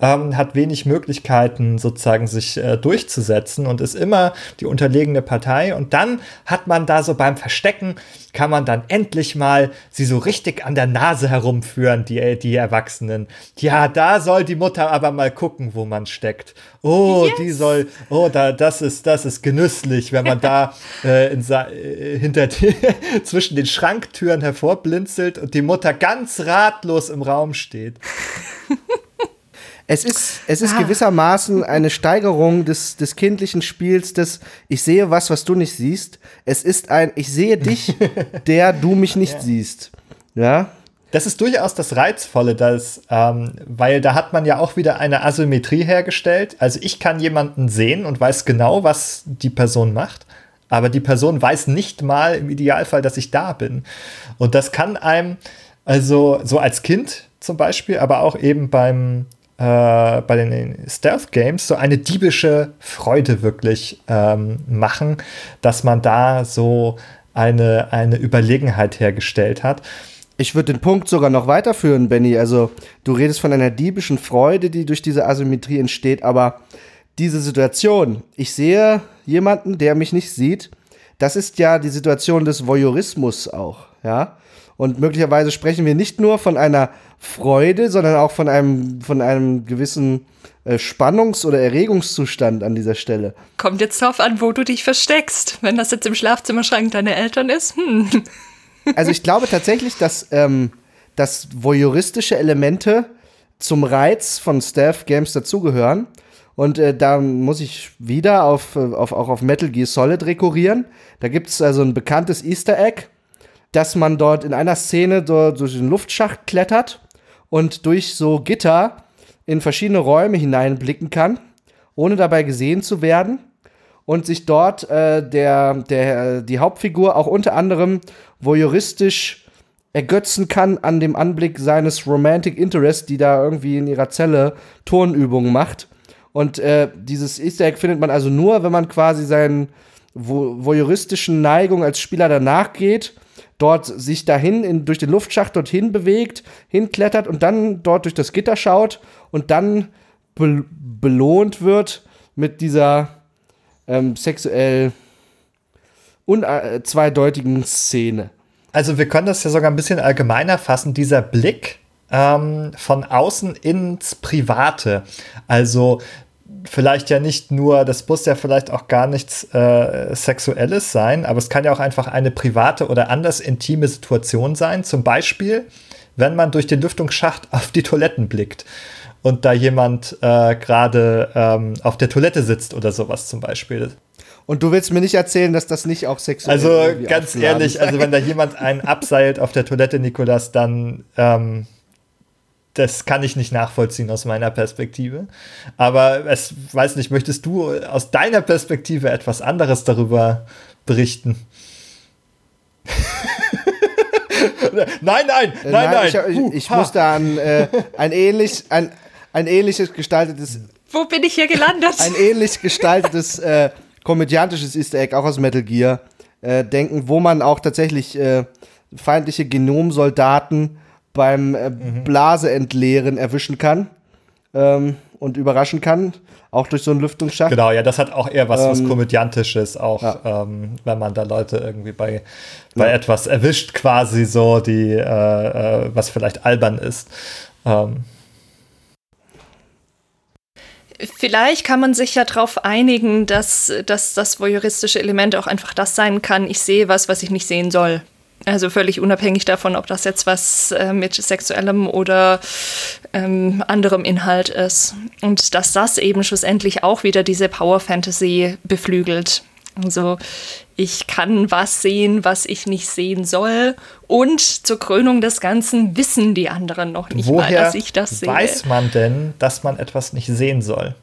Speaker 1: ähm, hat wenig Möglichkeiten sozusagen sich äh, durchzusetzen und ist immer die unterlegene Partei. Und dann hat man da so beim Verstecken, kann man dann endlich mal sie so richtig an der Nase herumführen, die, die Erwachsenen. Ja, da soll die Mutter aber mal gucken, wo man steckt. Oh, yes. die soll, oh, da, das ist, das ist genüsslich, wenn man da äh, in, äh, hinter die, zwischen den Schranktüren hervorblinzelt und die Mutter ganz ratlos im Raum steht.
Speaker 2: Es ist, es ist ah. gewissermaßen eine Steigerung des, des kindlichen Spiels, des Ich sehe was, was du nicht siehst. Es ist ein Ich sehe dich, der du mich nicht ja. siehst. Ja.
Speaker 1: Das ist durchaus das Reizvolle, dass, ähm, weil da hat man ja auch wieder eine Asymmetrie hergestellt. Also ich kann jemanden sehen und weiß genau, was die Person macht. aber die Person weiß nicht mal im Idealfall, dass ich da bin. Und das kann einem, also so als Kind zum Beispiel, aber auch eben beim äh, bei den Stealth Games so eine diebische Freude wirklich ähm, machen, dass man da so eine, eine Überlegenheit hergestellt hat.
Speaker 2: Ich würde den Punkt sogar noch weiterführen, Benny. Also, du redest von einer diebischen Freude, die durch diese Asymmetrie entsteht, aber diese Situation, ich sehe jemanden, der mich nicht sieht, das ist ja die Situation des Voyeurismus auch, ja. Und möglicherweise sprechen wir nicht nur von einer Freude, sondern auch von einem, von einem gewissen äh, Spannungs- oder Erregungszustand an dieser Stelle.
Speaker 3: Kommt jetzt drauf an, wo du dich versteckst. Wenn das jetzt im Schlafzimmerschrank deiner Eltern ist, hm.
Speaker 2: Also ich glaube tatsächlich, dass, ähm, dass voyeuristische Elemente zum Reiz von Stealth-Games dazugehören. Und äh, da muss ich wieder auf, auf, auch auf Metal Gear Solid rekurrieren. Da gibt es also ein bekanntes Easter Egg, dass man dort in einer Szene durch den Luftschacht klettert und durch so Gitter in verschiedene Räume hineinblicken kann, ohne dabei gesehen zu werden. Und sich dort äh, der, der, die Hauptfigur auch unter anderem voyeuristisch ergötzen kann an dem Anblick seines Romantic Interest, die da irgendwie in ihrer Zelle Turnübungen macht. Und äh, dieses Easter Egg findet man also nur, wenn man quasi seinen voyeuristischen Neigungen als Spieler danach geht, dort sich dahin in, durch den Luftschacht dorthin bewegt, hinklettert und dann dort durch das Gitter schaut und dann be belohnt wird mit dieser ähm, sexuell unzweideutigen Szene.
Speaker 1: Also wir können das ja sogar ein bisschen allgemeiner fassen, dieser Blick ähm, von außen ins Private. Also vielleicht ja nicht nur, das muss ja vielleicht auch gar nichts äh, Sexuelles sein, aber es kann ja auch einfach eine private oder anders intime Situation sein. Zum Beispiel, wenn man durch den Lüftungsschacht auf die Toiletten blickt und da jemand äh, gerade ähm, auf der Toilette sitzt oder sowas zum Beispiel.
Speaker 2: Und du willst mir nicht erzählen, dass das nicht auch sexuell ist?
Speaker 1: Also ganz ehrlich, also wenn da jemand einen abseilt auf der Toilette, Nikolas, dann ähm, das kann ich nicht nachvollziehen aus meiner Perspektive. Aber es weiß nicht, möchtest du aus deiner Perspektive etwas anderes darüber berichten? nein, nein,
Speaker 2: Äh,
Speaker 1: nein, nein.
Speaker 2: Ich, ich, ich muss da an äh, ein ähnlich, ein, ein ähnliches gestaltetes,
Speaker 3: Wo bin ich hier gelandet?
Speaker 2: ein ähnlich gestaltetes äh, komödiantisches Easter Egg, auch aus Metal Gear, äh, denken, wo man auch tatsächlich äh, feindliche Genomsoldaten beim äh, Blase entleeren erwischen kann ähm, und überraschen kann, auch durch so einen Lüftungsschacht.
Speaker 1: Genau, ja, das hat auch eher was, was
Speaker 2: Ähm,
Speaker 1: Komödiantisches, auch
Speaker 2: ja.
Speaker 1: ähm, wenn man da Leute irgendwie bei, bei etwas erwischt, quasi so, die, äh, äh, was vielleicht albern ist. Ähm,
Speaker 3: Vielleicht kann man sich ja darauf einigen, dass, dass das voyeuristische Element auch einfach das sein kann, ich sehe was, was ich nicht sehen soll. Also völlig unabhängig davon, ob das jetzt was äh, mit sexuellem oder ähm, anderem Inhalt ist. Und dass das eben schlussendlich auch wieder diese Power Fantasy beflügelt. Also ich kann was sehen, was ich nicht sehen soll. Und zur Krönung des Ganzen wissen die anderen noch nicht mal,
Speaker 1: woher
Speaker 3: dass ich das sehe.
Speaker 1: weiß man denn, dass man etwas nicht sehen soll?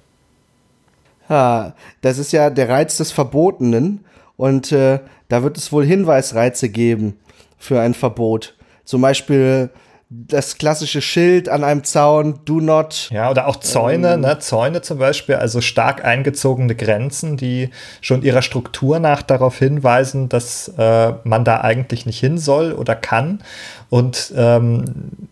Speaker 2: Ha, das ist ja der Reiz des Verbotenen und äh, da wird es wohl Hinweisreize geben für ein Verbot. Zum Beispiel das klassische Schild an einem Zaun, do not.
Speaker 1: Ja, oder auch Zäune, ne? Zäune zum Beispiel, also stark eingezogene Grenzen, die schon ihrer Struktur nach darauf hinweisen, dass äh, man da eigentlich nicht hin soll oder kann. Und ähm,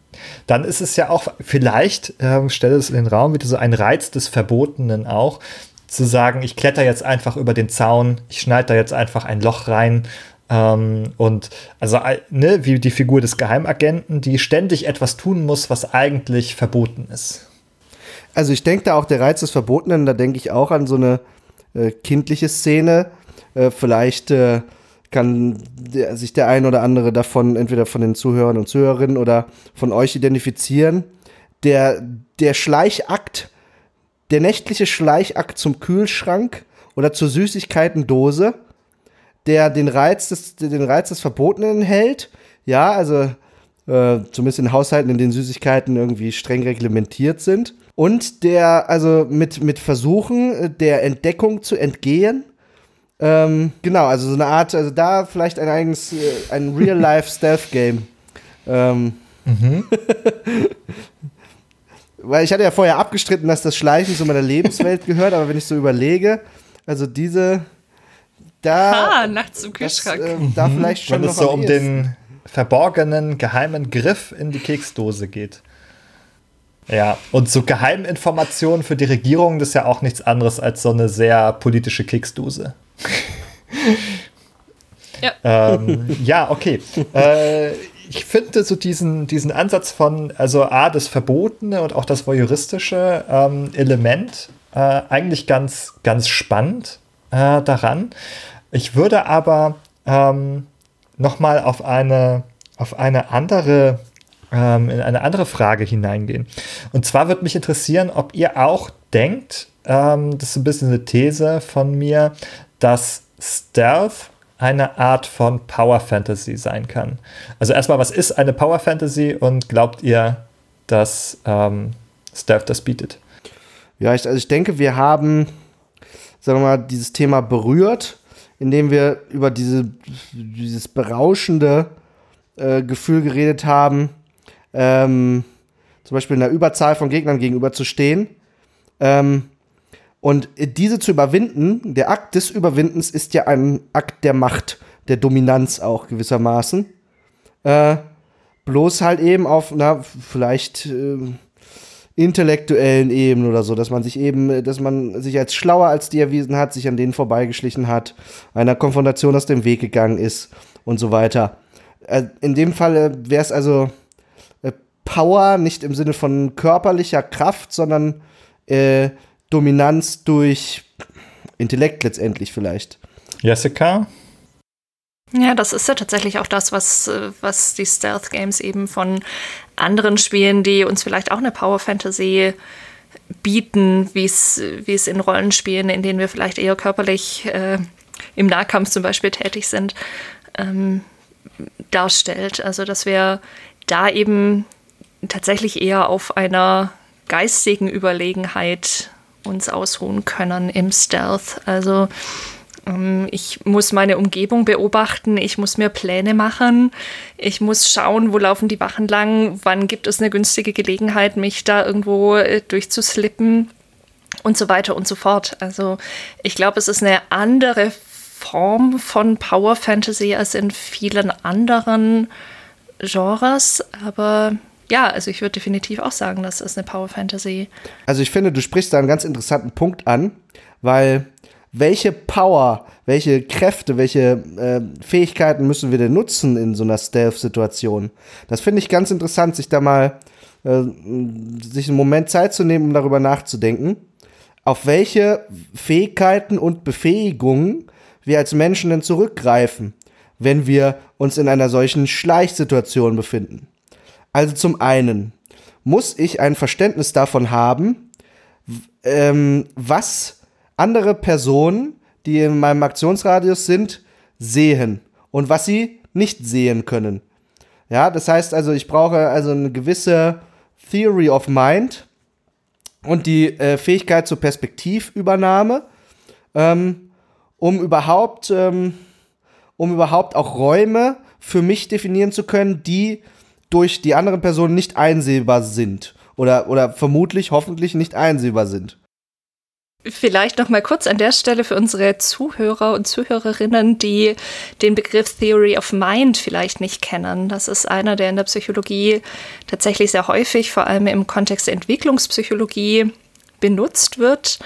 Speaker 1: dann ist es ja auch vielleicht, ähm, stelle es in den Raum, wieder so ein Reiz des Verbotenen auch, zu sagen, ich kletter jetzt einfach über den Zaun, ich schneide da jetzt einfach ein Loch rein. Ähm, und also, äh, ne, wie die Figur des Geheimagenten, die ständig etwas tun muss, was eigentlich verboten ist.
Speaker 2: Also ich denke da auch der Reiz des Verbotenen, da denke ich auch an so eine äh, kindliche Szene. Äh, vielleicht äh, kann der, sich der ein oder andere davon, entweder von den Zuhörern und Zuhörerinnen oder von euch identifizieren. Der, der Schleichakt, der nächtliche Schleichakt zum Kühlschrank oder zur Süßigkeitendose, der den Reiz des, den Reiz des Verbotenen hält. Ja, also äh, zumindest in Haushalten, in denen Süßigkeiten irgendwie streng reglementiert sind. Und der, also mit, mit Versuchen äh, der Entdeckung zu entgehen, Ähm, genau, also so eine Art, also da vielleicht ein eigenes, äh, ein Real-Life-Stealth-Game. Ähm. Mhm. Weil ich hatte ja vorher abgestritten, dass das Schleichen zu meiner Lebenswelt gehört, aber wenn ich so überlege, also diese, da.
Speaker 3: Ah, nachts im Kühlschrank.
Speaker 2: Das, äh, da vielleicht schon
Speaker 1: Wenn es so um den verborgenen, geheimen Griff in die Keksdose geht. Ja, und so Geheiminformationen für die Regierung, das ist ja auch nichts anderes als so eine sehr politische Keksdose.
Speaker 3: ja.
Speaker 1: ähm, ja, okay. Äh, ich finde so diesen, diesen Ansatz von, also A, das Verbotene und auch das voyeuristische ähm, Element äh, eigentlich ganz, ganz spannend äh, daran. Ich würde aber ähm, nochmal auf eine, auf eine andere ähm, in eine andere Frage hineingehen. Und zwar würde mich interessieren, ob ihr auch denkt, ähm, das ist ein bisschen eine These von mir, dass Stealth eine Art von Power Fantasy sein kann. Also erstmal, was ist eine Power Fantasy und glaubt ihr, dass ähm, Stealth das bietet?
Speaker 2: Ja, ich, also ich denke, wir haben, sagen wir mal, dieses Thema berührt, indem wir über diese, dieses berauschende äh, Gefühl geredet haben, ähm, zum Beispiel einer Überzahl von Gegnern gegenüber zu stehen. Ähm, und diese zu überwinden, der Akt des Überwindens ist ja ein Akt der Macht, der Dominanz auch gewissermaßen. Äh, bloß halt eben auf einer vielleicht äh, intellektuellen Ebene oder so, dass man sich eben, dass man sich als schlauer als die erwiesen hat, sich an denen vorbeigeschlichen hat, einer Konfrontation aus dem Weg gegangen ist und so weiter. Äh, in dem Fall äh, wäre es also äh, Power nicht im Sinne von körperlicher Kraft, sondern äh, Dominanz durch Intellekt letztendlich vielleicht.
Speaker 1: Jessica?
Speaker 3: Ja, das ist ja tatsächlich auch das, was, äh, was die Stealth Games eben von anderen Spielen, die uns vielleicht auch eine Power Fantasy bieten, wie es in Rollenspielen, in denen wir vielleicht eher körperlich äh, im Nahkampf zum Beispiel tätig sind, ähm, darstellt. Also, dass wir da eben tatsächlich eher auf einer geistigen Überlegenheit uns ausruhen können im Stealth. Also ich muss meine Umgebung beobachten, ich muss mir Pläne machen, ich muss schauen, wo laufen die Wachen lang, wann gibt es eine günstige Gelegenheit, mich da irgendwo äh, durchzuslippen und so weiter und so fort. Also ich glaube, es ist eine andere Form von Power Fantasy als in vielen anderen Genres, aber ja, also ich würde definitiv auch sagen, das ist eine Power Fantasy.
Speaker 2: Also ich finde, du sprichst da einen ganz interessanten Punkt an, weil welche Power, welche Kräfte, welche äh, Fähigkeiten müssen wir denn nutzen in so einer Stealth-Situation? Das finde ich ganz interessant, sich da mal äh, sich einen Moment Zeit zu nehmen, um darüber nachzudenken, auf welche Fähigkeiten und Befähigungen wir als Menschen denn zurückgreifen, wenn wir uns in einer solchen Schleichsituation befinden. Also zum einen muss ich ein Verständnis davon haben, ähm, was andere Personen, die in meinem Aktionsradius sind, sehen und was sie nicht sehen können. Ja, das heißt also, ich brauche also eine gewisse Theory of Mind und die äh, Fähigkeit zur Perspektivübernahme, ähm, um überhaupt, ähm, um überhaupt auch Räume für mich definieren zu können, die durch die anderen Personen nicht einsehbar sind. Oder, oder vermutlich, hoffentlich nicht einsehbar sind.
Speaker 3: Vielleicht noch mal kurz an der Stelle für unsere Zuhörer und Zuhörerinnen, die den Begriff Theory of Mind vielleicht nicht kennen. Das ist einer, der in der Psychologie tatsächlich sehr häufig, vor allem im Kontext der Entwicklungspsychologie, benutzt wird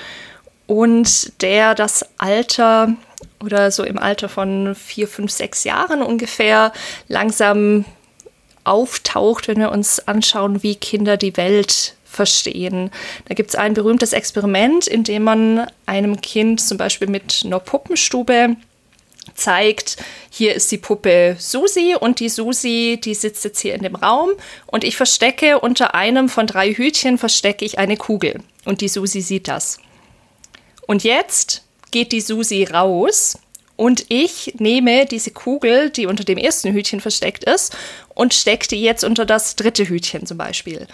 Speaker 3: und der das Alter oder so im Alter von vier, fünf, sechs Jahren ungefähr langsam auftaucht, wenn wir uns anschauen, wie Kinder die Welt verstehen. Da gibt es ein berühmtes Experiment, in dem man einem Kind zum Beispiel mit einer Puppenstube zeigt, hier ist die Puppe Susi und die Susi, die sitzt jetzt hier in dem Raum und ich verstecke unter einem von drei Hütchen verstecke ich eine Kugel und die Susi sieht das. Und jetzt geht die Susi raus und ich nehme diese Kugel, die unter dem ersten Hütchen versteckt ist, und stecke die jetzt unter das dritte Hütchen zum Beispiel.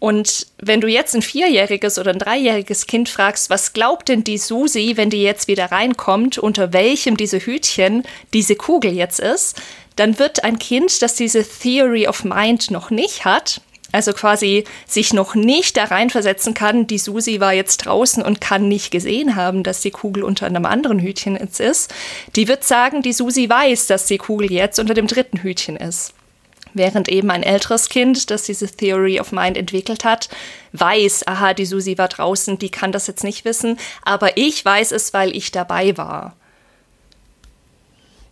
Speaker 3: Und wenn du jetzt ein vierjähriges oder ein dreijähriges Kind fragst, was glaubt denn die Susi, wenn die jetzt wieder reinkommt, unter welchem diese Hütchen diese Kugel jetzt ist, dann wird ein Kind, das diese Theory of Mind noch nicht hat, also quasi sich noch nicht da reinversetzen kann, die Susi war jetzt draußen und kann nicht gesehen haben, dass die Kugel unter einem anderen Hütchen jetzt ist, die wird sagen, die Susi weiß, dass die Kugel jetzt unter dem dritten Hütchen ist. Während eben ein älteres Kind, das diese Theory of Mind entwickelt hat, weiß, aha, die Susi war draußen, die kann das jetzt nicht wissen, aber ich weiß es, weil ich dabei war.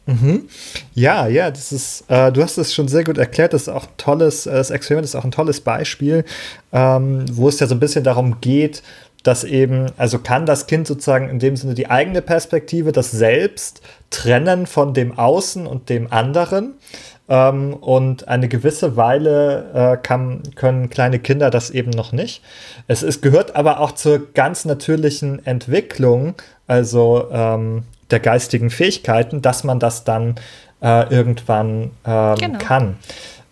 Speaker 1: Mhm. Ja, ja, das ist, äh, du hast es schon sehr gut erklärt. Das ist auch ein tolles, äh, das Experiment ist auch ein tolles Beispiel, ähm, wo es ja so ein bisschen darum geht, dass eben, also kann das Kind sozusagen in dem Sinne die eigene Perspektive, das Selbst trennen von dem Außen und dem anderen. Ähm, und eine gewisse Weile äh, kann, können kleine Kinder das eben noch nicht. Es ist, gehört aber auch zur ganz natürlichen Entwicklung, also ähm, der geistigen Fähigkeiten, dass man das dann äh, irgendwann ähm, genau. kann.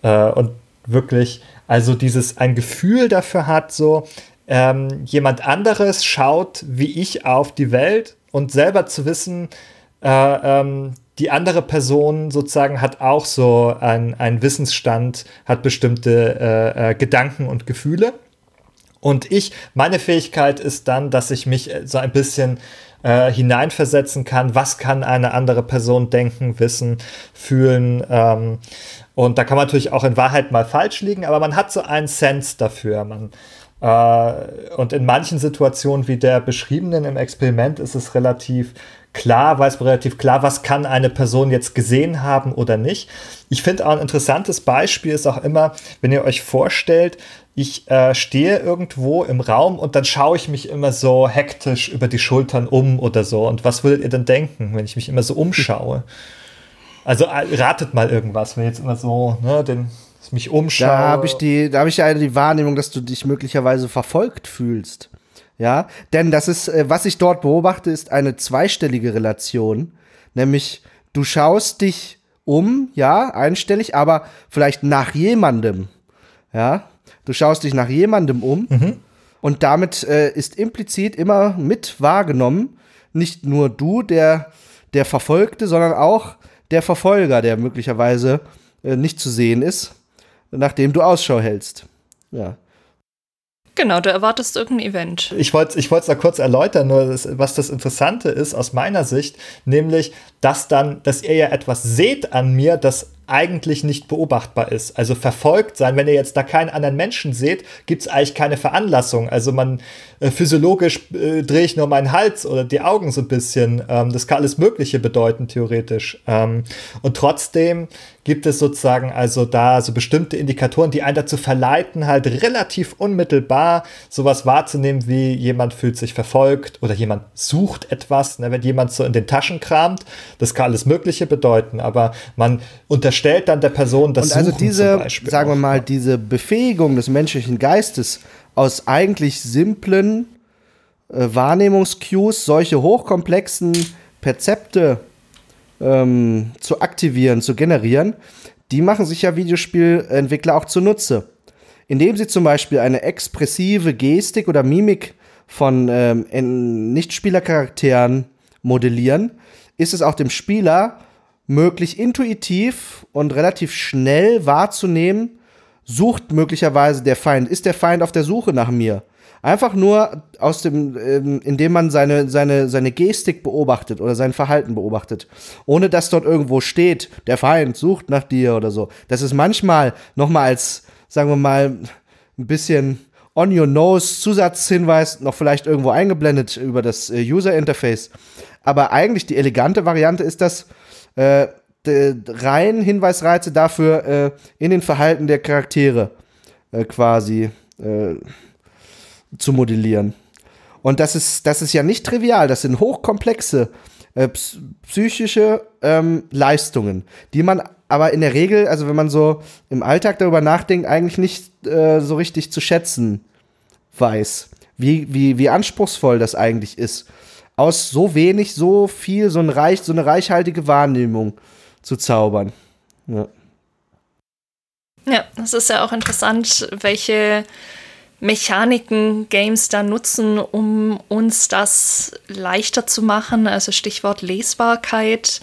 Speaker 1: Äh, und wirklich, also dieses ein Gefühl dafür hat, so ähm, jemand anderes schaut wie ich auf die Welt und selber zu wissen, äh, ähm, die andere Person sozusagen hat auch so einen Wissensstand, hat bestimmte äh, äh, Gedanken und Gefühle. Und ich, meine Fähigkeit ist dann, dass ich mich äh, so ein bisschen äh, hineinversetzen kann, was kann eine andere Person denken, wissen, fühlen. Ähm, und da kann man natürlich auch in Wahrheit mal falsch liegen, aber man hat so einen Sense dafür. Man, äh, und in manchen Situationen wie der beschriebenen im Experiment ist es relativ klar, weiß relativ klar, was kann eine Person jetzt gesehen haben oder nicht. Ich finde auch ein interessantes Beispiel ist auch immer, wenn ihr euch vorstellt, ich äh, stehe irgendwo im Raum und dann schaue ich mich immer so hektisch über die Schultern um oder so. Und was würdet ihr denn denken, wenn ich mich immer so umschaue? Also äh, ratet mal irgendwas, wenn jetzt immer so, ne, den, mich umschaue.
Speaker 2: Da habe ich die, da habe ich ja die Wahrnehmung, dass du dich möglicherweise verfolgt fühlst. Ja, denn das ist, äh, was ich dort beobachte, ist eine zweistellige Relation. Nämlich, du schaust dich um, ja, einstellig, aber vielleicht nach jemandem. Ja, du schaust dich nach jemandem um. Mhm. Und damit äh, ist implizit immer mit wahrgenommen, nicht nur du, der, der Verfolgte, sondern auch der Verfolger, der möglicherweise äh, nicht zu sehen ist, nachdem du Ausschau hältst. Ja.
Speaker 3: Genau, du erwartest irgendein Event.
Speaker 1: Ich wollte es ich da kurz erläutern, nur das, was das Interessante ist aus meiner Sicht, nämlich, dass dann, dass ihr ja etwas seht an mir, das eigentlich nicht beobachtbar ist. Also verfolgt sein, wenn ihr jetzt da keinen anderen Menschen seht, gibt es eigentlich keine Veranlassung. Also man äh, physiologisch äh, drehe ich nur meinen Hals oder die Augen so ein bisschen. Ähm, das kann alles Mögliche bedeuten, theoretisch. Ähm, und trotzdem gibt es sozusagen also da so bestimmte Indikatoren, die einen dazu verleiten, halt relativ unmittelbar sowas wahrzunehmen, wie jemand fühlt sich verfolgt oder jemand sucht etwas. Ne? Wenn jemand so in den Taschen kramt, das kann alles Mögliche bedeuten, aber man unterstellt dann der Person das
Speaker 2: Und also Suchen diese, sagen wir mal, diese Befähigung des menschlichen Geistes aus eigentlich simplen äh, Wahrnehmungscues solche hochkomplexen Perzepte ähm, zu aktivieren, zu generieren, die machen sich ja Videospielentwickler auch zunutze. Indem sie zum Beispiel eine expressive Gestik oder Mimik von ähm, Nichtspielercharakteren modellieren, ist es auch dem Spieler möglich, intuitiv und relativ schnell wahrzunehmen, sucht möglicherweise der Feind, ist der Feind auf der Suche nach mir. Einfach nur aus dem, ähm, indem man seine, seine, seine Gestik beobachtet oder sein Verhalten beobachtet. Ohne dass dort irgendwo steht, der Feind sucht nach dir oder so. Das ist manchmal nochmal als, sagen wir mal, ein bisschen on your nose Zusatzhinweis noch vielleicht irgendwo eingeblendet über das äh, User Interface. Aber eigentlich die elegante Variante ist das, äh, rein Hinweisreize dafür äh, in den Verhalten der Charaktere äh, quasi äh, zu modellieren. Und das ist, das ist ja nicht trivial, das sind hochkomplexe äh, psychische ähm, Leistungen, die man aber in der Regel, also wenn man so im Alltag darüber nachdenkt, eigentlich nicht äh, so richtig zu schätzen weiß, wie, wie, wie anspruchsvoll das eigentlich ist, aus so wenig, so viel, so, ein reich, so eine reichhaltige Wahrnehmung zu zaubern. Ja.
Speaker 3: Ja, das ist ja auch interessant, welche Mechaniken Games da nutzen, um uns das leichter zu machen. Also Stichwort Lesbarkeit.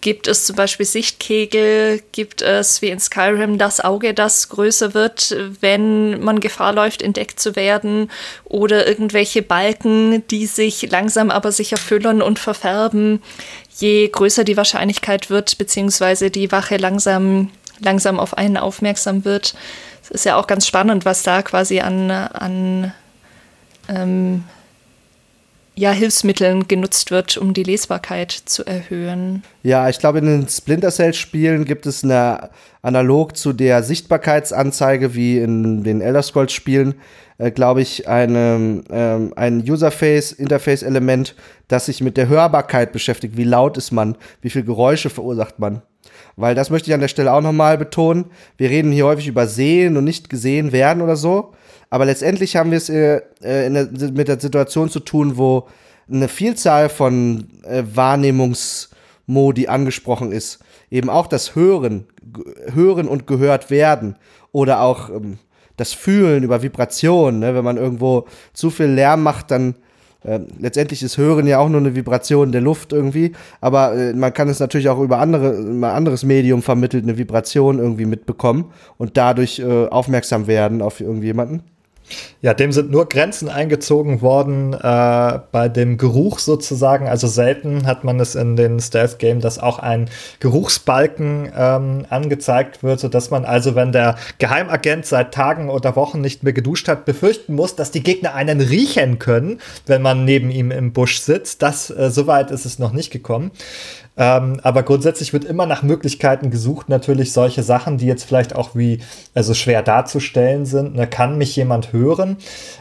Speaker 3: Gibt es zum Beispiel Sichtkegel? Gibt es wie in Skyrim das Auge, das größer wird, wenn man Gefahr läuft, entdeckt zu werden? Oder irgendwelche Balken, die sich langsam aber sicher füllen und verfärben, je größer die Wahrscheinlichkeit wird, beziehungsweise die Wache langsam, langsam auf einen aufmerksam wird. Es ist ja auch ganz spannend, was da quasi an, an ähm, ja, Hilfsmitteln genutzt wird, um die Lesbarkeit zu erhöhen.
Speaker 2: Ja, ich glaube, in den Splinter Cell-Spielen gibt es eine analog zu der Sichtbarkeitsanzeige wie in den Elder Scrolls-Spielen, äh, glaube ich, eine, ähm, ein Userface-Interface-Element, das sich mit der Hörbarkeit beschäftigt. Wie laut ist man? Wie viel Geräusche verursacht man? Weil das möchte ich an der Stelle auch nochmal betonen. Wir reden hier häufig über Sehen und nicht gesehen werden oder so. Aber letztendlich haben wir es äh, äh mit der Situation zu tun, wo eine Vielzahl von äh, Wahrnehmungsmodi angesprochen ist. Eben auch das Hören, Hören und gehört werden oder auch ähm, das Fühlen über Vibrationen. Ne? Wenn man irgendwo zu viel Lärm macht, dann äh, letztendlich ist Hören ja auch nur eine Vibration der Luft irgendwie, aber äh, man kann es natürlich auch über andere, ein anderes Medium vermittelt, eine Vibration irgendwie mitbekommen und dadurch äh, aufmerksam werden auf irgendjemanden.
Speaker 1: Ja, dem sind nur Grenzen eingezogen worden äh, bei dem Geruch sozusagen. Also selten hat man es in den Stealth-Game, dass auch ein Geruchsbalken ähm, angezeigt wird, sodass man also, wenn der Geheimagent seit Tagen oder Wochen nicht mehr geduscht hat, befürchten muss, dass die Gegner einen riechen können, wenn man neben ihm im Busch sitzt. Das, äh, soweit ist es noch nicht gekommen. Ähm, aber grundsätzlich wird immer nach Möglichkeiten gesucht, natürlich solche Sachen, die jetzt vielleicht auch wie also schwer darzustellen sind. Ne, kann mich jemand hören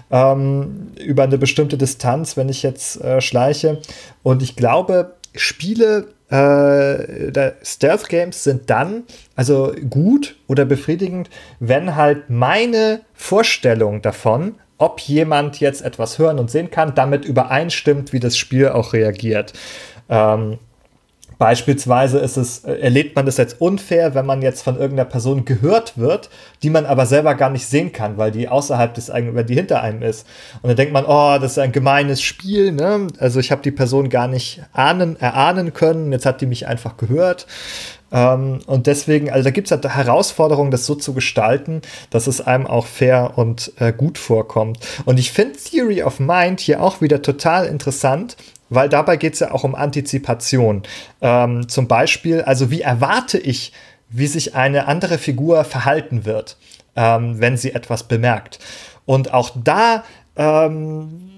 Speaker 1: ähm, über eine bestimmte Distanz, wenn ich jetzt äh, schleiche. Und ich glaube, Spiele äh, Stealth Games sind dann also gut oder befriedigend, wenn halt meine Vorstellung davon, ob jemand jetzt etwas hören und sehen kann, damit übereinstimmt, wie das Spiel auch reagiert. Ähm, Beispielsweise ist es, äh, erlebt man das jetzt unfair, wenn man jetzt von irgendeiner Person gehört wird, die man aber selber gar nicht sehen kann, weil die außerhalb des eigenen, weil die hinter einem ist. Und dann denkt man, oh, das ist ein gemeines Spiel, ne? Also ich habe die Person gar nicht ahnen, erahnen können, jetzt hat die mich einfach gehört. Ähm, und deswegen, also da gibt es halt Herausforderungen, das so zu gestalten, dass es einem auch fair und äh, gut vorkommt. Und ich finde Theory of Mind hier auch wieder total interessant, weil dabei geht es ja auch um Antizipation. Ähm, zum Beispiel, also wie erwarte ich, wie sich eine andere Figur verhalten wird, ähm, wenn sie etwas bemerkt. Und auch da ähm,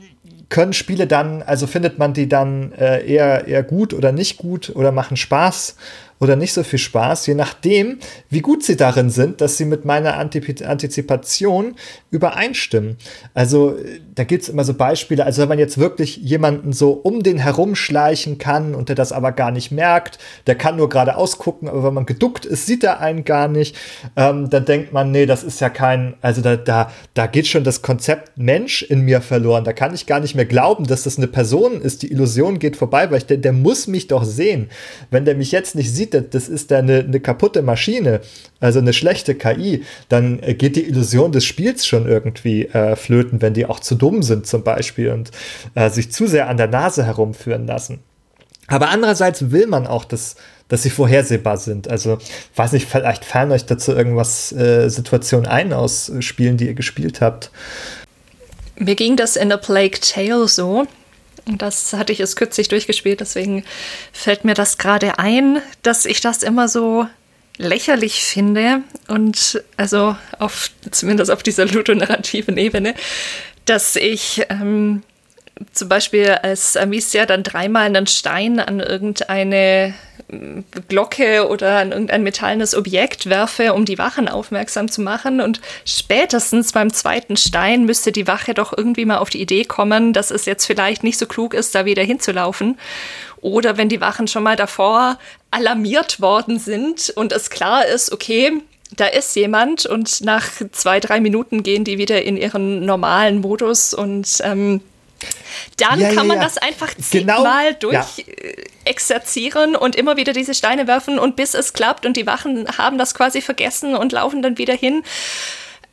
Speaker 1: können Spiele dann, also findet man die dann äh, eher, eher gut oder nicht gut oder machen Spaß oder nicht so viel Spaß, je nachdem, wie gut sie darin sind, dass sie mit meiner Antizipation übereinstimmen. Also da gibt es immer so Beispiele, also wenn man jetzt wirklich jemanden so um den herumschleichen kann und der das aber gar nicht merkt, der kann nur gerade ausgucken, aber wenn man geduckt ist, sieht er einen gar nicht, ähm, dann denkt man, nee, das ist ja kein, also da, da, da geht schon das Konzept Mensch in mir verloren. Da kann ich gar nicht mehr glauben, dass das eine Person ist. Die Illusion geht vorbei, weil ich, der, der muss mich doch sehen. Wenn der mich jetzt nicht sieht, sieht, das ist da eine, eine kaputte Maschine, also eine schlechte KI, dann geht die Illusion des Spiels schon irgendwie äh, flöten, wenn die auch zu dumm sind zum Beispiel und äh, sich zu sehr an der Nase herumführen lassen. Aber andererseits will man auch, dass, dass sie vorhersehbar sind. Also, weiß nicht, vielleicht fallen euch dazu irgendwas äh, Situationen ein aus Spielen, die ihr gespielt habt.
Speaker 3: Mir ging das in The Plague Tale so. Das hatte ich erst kürzlich durchgespielt, deswegen fällt mir das gerade ein, dass ich das immer so lächerlich finde und also auf, zumindest auf dieser ludonarrativen Ebene, dass ich ähm, zum Beispiel als Amicia dann dreimal einen Stein an irgendeine Glocke oder an irgendein metallenes Objekt werfe, um die Wachen aufmerksam zu machen. Und spätestens beim zweiten Stein müsste die Wache doch irgendwie mal auf die Idee kommen, dass es jetzt vielleicht nicht so klug ist, da wieder hinzulaufen. Oder wenn die Wachen schon mal davor alarmiert worden sind und es klar ist, okay, da ist jemand und nach zwei, drei Minuten gehen die wieder in ihren normalen Modus und ähm, dann ja, kann man ja. das einfach zigmal genau. durch exerzieren und immer wieder diese Steine werfen und bis es klappt und die Wachen haben das quasi vergessen und laufen dann wieder hin.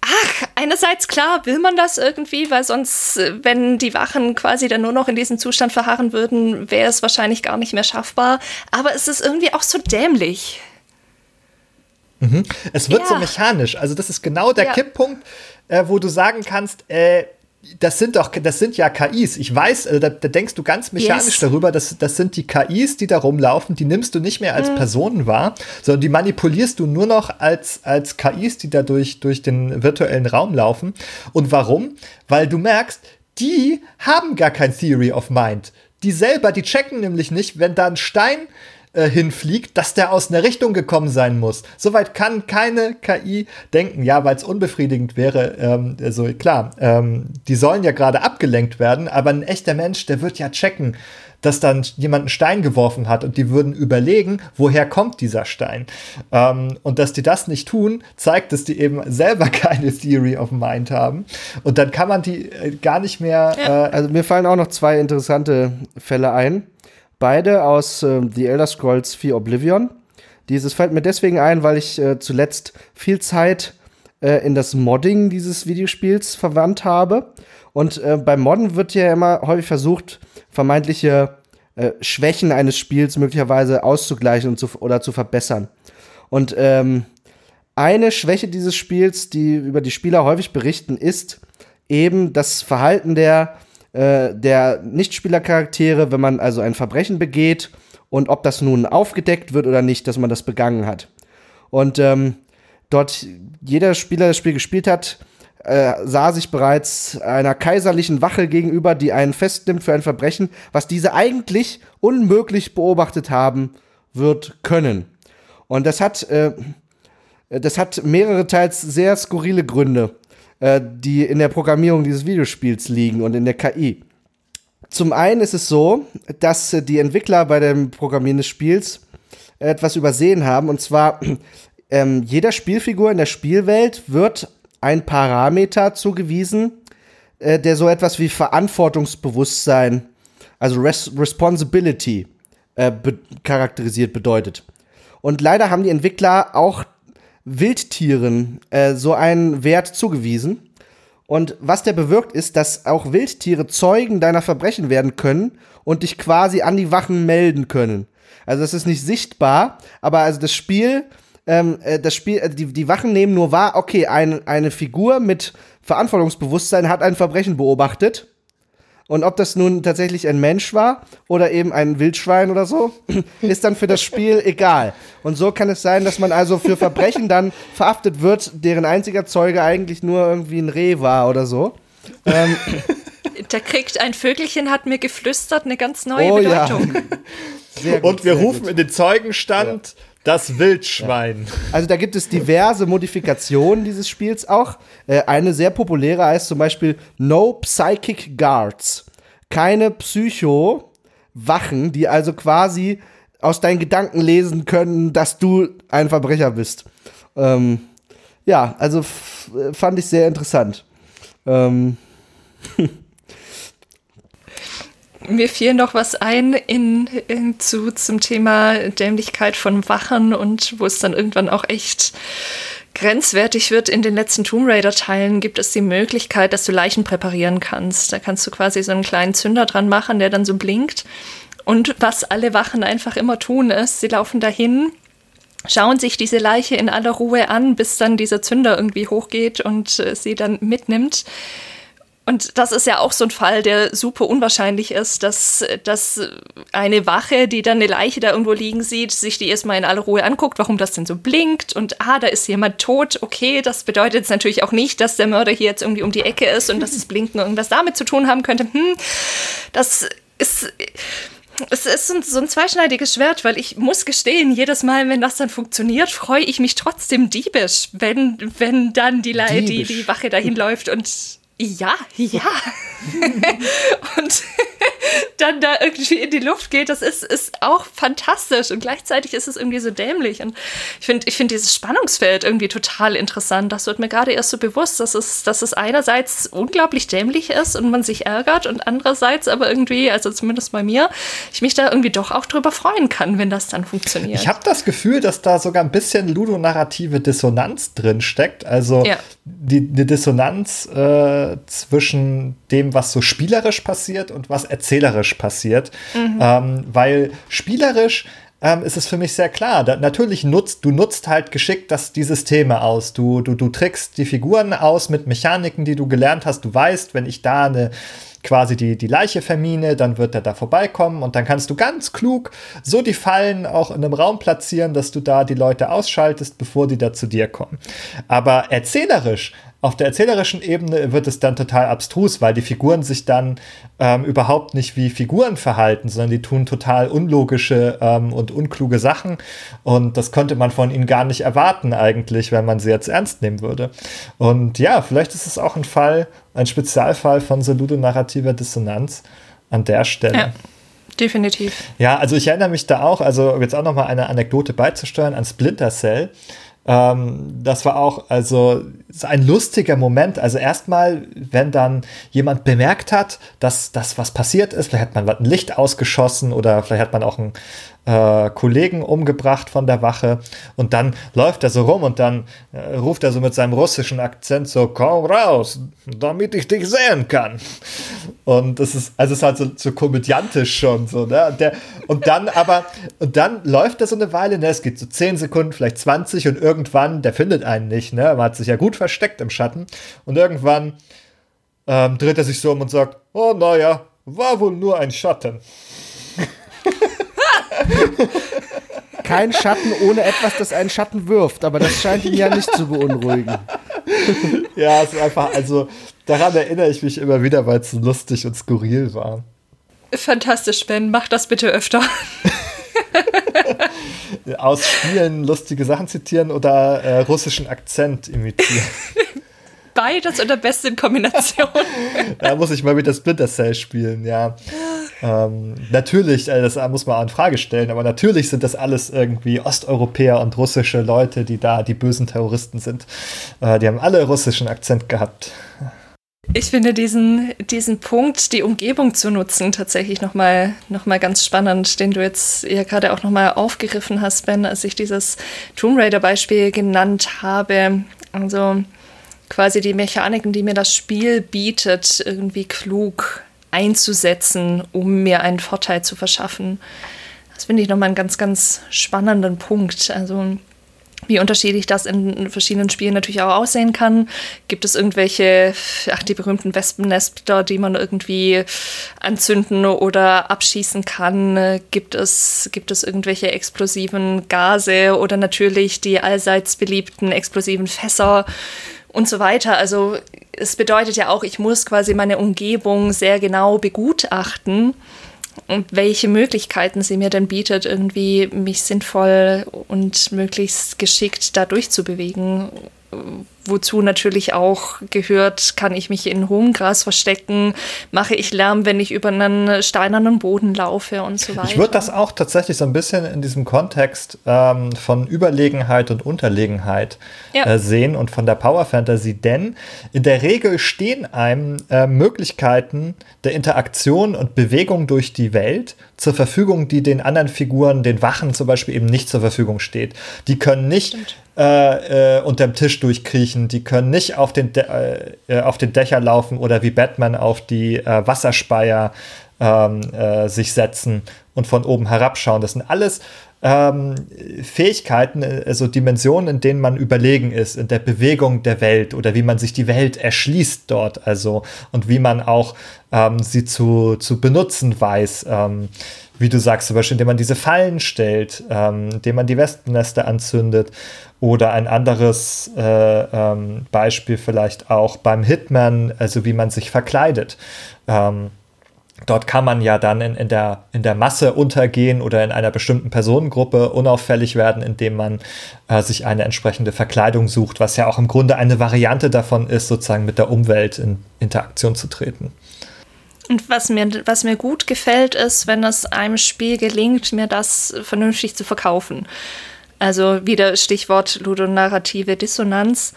Speaker 3: ach, einerseits klar will man das irgendwie, weil sonst, wenn die Wachen quasi dann nur noch in diesem Zustand verharren würden, wäre es wahrscheinlich gar nicht mehr schaffbar. Aber es ist irgendwie auch so dämlich.
Speaker 1: Mhm. Es wird so mechanisch. Also das ist genau der. Kipppunkt, äh, wo du sagen kannst, äh, das sind doch, das sind ja KIs. Ich weiß, äh, da, da, denkst du ganz mechanisch yes. darüber, dass das sind die KIs, die da rumlaufen, die nimmst du nicht mehr als mhm. Personen wahr, sondern die manipulierst du nur noch als, als KIs, die da durch, durch den virtuellen Raum laufen. Und warum? Weil du merkst, die haben gar kein Theory of Mind. Die selber, die checken nämlich nicht, wenn da ein Stein äh, hinfliegt, dass der aus einer Richtung gekommen sein muss. Soweit kann keine KI denken, ja, weil es unbefriedigend wäre. Ähm, also klar, ähm, die sollen ja gerade abgelenkt werden, aber ein echter Mensch, der wird ja checken, dass dann jemand einen Stein geworfen hat und die würden überlegen, woher kommt dieser Stein. Ähm, und dass die das nicht tun, zeigt, dass die eben selber keine Theory of Mind haben. Und dann kann man die äh, gar nicht mehr.
Speaker 2: Ja. Äh, also mir fallen auch noch zwei interessante Fälle ein. Beide aus äh, The Elder Scrolls 4 Oblivion. Dieses fällt mir deswegen ein, weil ich äh, zuletzt viel Zeit äh, in das Modding dieses Videospiels verwandt habe. Und äh, beim Modden wird ja immer häufig versucht, vermeintliche äh, Schwächen eines Spiels möglicherweise auszugleichen und zu, oder zu verbessern. Und ähm, eine Schwäche dieses Spiels, die über die Spieler häufig berichten, ist eben das Verhalten der äh, der Nichtspielercharaktere, wenn man also ein Verbrechen begeht und ob das nun aufgedeckt wird oder nicht, dass man das begangen hat. Und ähm, dort jeder Spieler, der das Spiel gespielt hat, äh, sah sich bereits einer kaiserlichen Wache gegenüber, die einen festnimmt für ein Verbrechen, was diese eigentlich unmöglich beobachtet haben wird können. Und das hat, äh, das hat mehrere teils sehr skurrile Gründe. Äh, die in der Programmierung dieses Videospiels liegen und in der KI. Zum einen ist es so, dass die Entwickler bei dem Programmieren des Spiels etwas übersehen haben, und zwar ähm, jeder Spielfigur in der Spielwelt wird ein Parameter zugewiesen, äh, der so etwas wie Verantwortungsbewusstsein, also Res Responsibility, äh, be charakterisiert bedeutet. Und leider haben die Entwickler auch Wildtieren äh, so einen Wert zugewiesen. Und was der bewirkt, ist, dass auch Wildtiere Zeugen deiner Verbrechen werden können und dich quasi an die Wachen melden können. Also das ist nicht sichtbar, aber also das Spiel, ähm, äh, das Spiel, äh, die, die Wachen nehmen nur wahr, okay, ein, eine Figur mit Verantwortungsbewusstsein hat ein Verbrechen beobachtet und ob das nun tatsächlich ein Mensch war oder eben ein Wildschwein oder so, ist dann für das Spiel egal. Und so kann es sein, dass man also für Verbrechen dann verhaftet wird, deren einziger Zeuge eigentlich nur irgendwie ein Reh war oder so. Ähm,
Speaker 3: da kriegt ein Vögelchen, hat mir geflüstert, eine ganz neue oh, Bedeutung.
Speaker 1: Ja. Gut, und wir rufen gut. in den Zeugenstand. Ja. Das Wildschwein.
Speaker 2: Ja. Also da gibt es diverse Modifikationen dieses Spiels auch. Äh, eine sehr populäre heißt zum Beispiel No Psychic Guards. Keine Psycho-Wachen, die also quasi aus deinen Gedanken lesen können, dass du ein Verbrecher bist. Ähm, ja, also fand ich sehr interessant. Ähm.
Speaker 3: Mir fiel noch was ein in, in, zu, zum Thema Dämlichkeit von Wachen und wo es dann irgendwann auch echt grenzwertig wird. In den letzten Tomb Raider-Teilen gibt es die Möglichkeit, dass du Leichen präparieren kannst. Da kannst du quasi so einen kleinen Zünder dran machen, der dann so blinkt. Und was alle Wachen einfach immer tun, ist, sie laufen dahin, schauen sich diese Leiche in aller Ruhe an, bis dann dieser Zünder irgendwie hochgeht und äh, sie dann mitnimmt. Und das ist ja auch so ein Fall, der super unwahrscheinlich ist, dass, dass eine Wache, die dann eine Leiche da irgendwo liegen sieht, sich die erstmal in aller Ruhe anguckt, warum das denn so blinkt und ah, da ist jemand tot. Okay, das bedeutet jetzt natürlich auch nicht, dass der Mörder hier jetzt irgendwie um die Ecke ist und dass das Blinken irgendwas damit zu tun haben könnte. Hm, das ist es ist so ein zweischneidiges Schwert, weil ich muss gestehen, jedes Mal, wenn das dann funktioniert, freue ich mich trotzdem diebisch, wenn, wenn dann die, die, die Wache dahin läuft und ja, ja. und dann da irgendwie in die Luft geht, das ist, ist auch fantastisch und gleichzeitig ist es irgendwie so dämlich. Und ich finde ich find dieses Spannungsfeld irgendwie total interessant. Das wird mir gerade erst so bewusst, dass es, dass es einerseits unglaublich dämlich ist und man sich ärgert und andererseits aber irgendwie, also zumindest bei mir, ich mich da irgendwie doch auch drüber freuen kann, wenn das dann funktioniert.
Speaker 1: Ich habe das Gefühl, dass da sogar ein bisschen ludonarrative Dissonanz drin steckt. Also ja. die, die Dissonanz äh, zwischen dem, was so spielerisch passiert und was erzählerisch passiert. Mhm. Ähm, weil spielerisch ähm, ist es für mich sehr klar. Da, natürlich nutzt du nutzt halt geschickt das, die Systeme aus. Du, du, du trickst die Figuren aus mit Mechaniken, die du gelernt hast. Du weißt, wenn ich da eine quasi die, die Leiche vermine, dann wird er da vorbeikommen und dann kannst du ganz klug so die Fallen auch in einem Raum platzieren, dass du da die Leute ausschaltest, bevor die da zu dir kommen. Aber erzählerisch auf der erzählerischen Ebene wird es dann total abstrus, weil die Figuren sich dann ähm, überhaupt nicht wie Figuren verhalten, sondern die tun total unlogische ähm, und unkluge Sachen. Und das könnte man von ihnen gar nicht erwarten eigentlich, wenn man sie jetzt ernst nehmen würde. Und ja, vielleicht ist es auch ein Fall, ein Spezialfall von so ludonarrativer Dissonanz an der Stelle.
Speaker 3: Ja. Definitiv.
Speaker 1: Ja, also ich erinnere mich da auch, also jetzt auch noch mal eine Anekdote beizusteuern an Splinter Cell. Ähm, das war auch also ein lustiger Moment. Also erstmal, wenn dann jemand bemerkt hat, dass das was passiert ist, vielleicht hat man ein Licht ausgeschossen oder vielleicht hat man auch ein, äh, Kollegen umgebracht von der Wache und dann läuft er so rum und dann äh, ruft er so mit seinem russischen Akzent so, komm raus, damit ich dich sehen kann. Und das ist, also es ist halt so, so komödiantisch schon so, ne? Und, der, und dann aber, und dann läuft er so eine Weile, ne? Es geht so 10 Sekunden, vielleicht 20 und irgendwann, der findet einen nicht, ne? Man hat sich ja gut versteckt im Schatten und irgendwann ähm, dreht er sich so um und sagt, oh naja, war wohl nur ein Schatten.
Speaker 2: Kein Schatten ohne etwas, das einen Schatten wirft, aber das scheint ihn ja, ja nicht zu beunruhigen.
Speaker 1: Ja, es ist einfach, also daran erinnere ich mich immer wieder, weil es so lustig und skurril war.
Speaker 3: Fantastisch, Ben, mach das bitte öfter.
Speaker 1: Aus Spielen lustige Sachen zitieren oder äh, russischen Akzent imitieren.
Speaker 3: Beides oder beste Kombination.
Speaker 1: da muss ich mal wieder Splinter Cell spielen, ja. Ähm, natürlich, äh, das muss man auch in Frage stellen, aber natürlich sind das alles irgendwie Osteuropäer und russische Leute, die da die bösen Terroristen sind. Äh, die haben alle russischen Akzent gehabt.
Speaker 3: Ich finde diesen, diesen Punkt, die Umgebung zu nutzen, tatsächlich nochmal noch mal ganz spannend, den du jetzt ja gerade auch nochmal aufgegriffen hast, Ben, als ich dieses Tomb Raider-Beispiel genannt habe. Also quasi die Mechaniken, die mir das Spiel bietet, irgendwie klug einzusetzen, um mir einen Vorteil zu verschaffen. Das finde ich nochmal einen ganz, ganz spannenden Punkt. Also wie unterschiedlich das in verschiedenen Spielen natürlich auch aussehen kann. Gibt es irgendwelche, ach, die berühmten Wespennester, die man irgendwie anzünden oder abschießen kann? Gibt es, gibt es irgendwelche explosiven Gase oder natürlich die allseits beliebten explosiven Fässer? Und so weiter. Also es bedeutet ja auch, ich muss quasi meine Umgebung sehr genau begutachten und welche Möglichkeiten sie mir dann bietet, irgendwie mich sinnvoll und möglichst geschickt da durchzubewegen wozu natürlich auch gehört, kann ich mich in hohem Gras verstecken, mache ich Lärm, wenn ich über einen steinernen Boden laufe und so weiter.
Speaker 1: Ich würde das auch tatsächlich so ein bisschen in diesem Kontext ähm, von Überlegenheit und Unterlegenheit ja. äh, sehen und von der Power Fantasy, denn in der Regel stehen einem äh, Möglichkeiten der Interaktion und Bewegung durch die Welt zur Verfügung, die den anderen Figuren, den Wachen zum Beispiel eben nicht zur Verfügung steht. Die können nicht Stimmt äh, äh, unterm Tisch durchkriechen, die können nicht auf den, De äh, auf den Dächer laufen oder wie Batman auf die äh, Wasserspeier ähm, äh, sich setzen und von oben herabschauen. Das sind alles ähm, Fähigkeiten, also Dimensionen, in denen man überlegen ist, in der Bewegung der Welt oder wie man sich die Welt erschließt dort, also und wie man auch ähm, sie zu, zu benutzen weiß. Ähm, wie du sagst, zum Beispiel, indem man diese Fallen stellt, ähm, indem man die Wespennester anzündet oder ein anderes äh, ähm, Beispiel vielleicht auch beim Hitman, also wie man sich verkleidet. Ähm, dort kann man ja dann in, in, der, in der Masse untergehen oder in einer bestimmten Personengruppe unauffällig werden, indem man äh, sich eine entsprechende Verkleidung sucht, was ja auch im Grunde eine Variante davon ist, sozusagen mit der Umwelt in Interaktion zu treten.
Speaker 3: Und was mir, was mir gut gefällt, ist, wenn es einem Spiel gelingt, mir das vernünftig zu verkaufen. Also wieder Stichwort ludonarrative Dissonanz.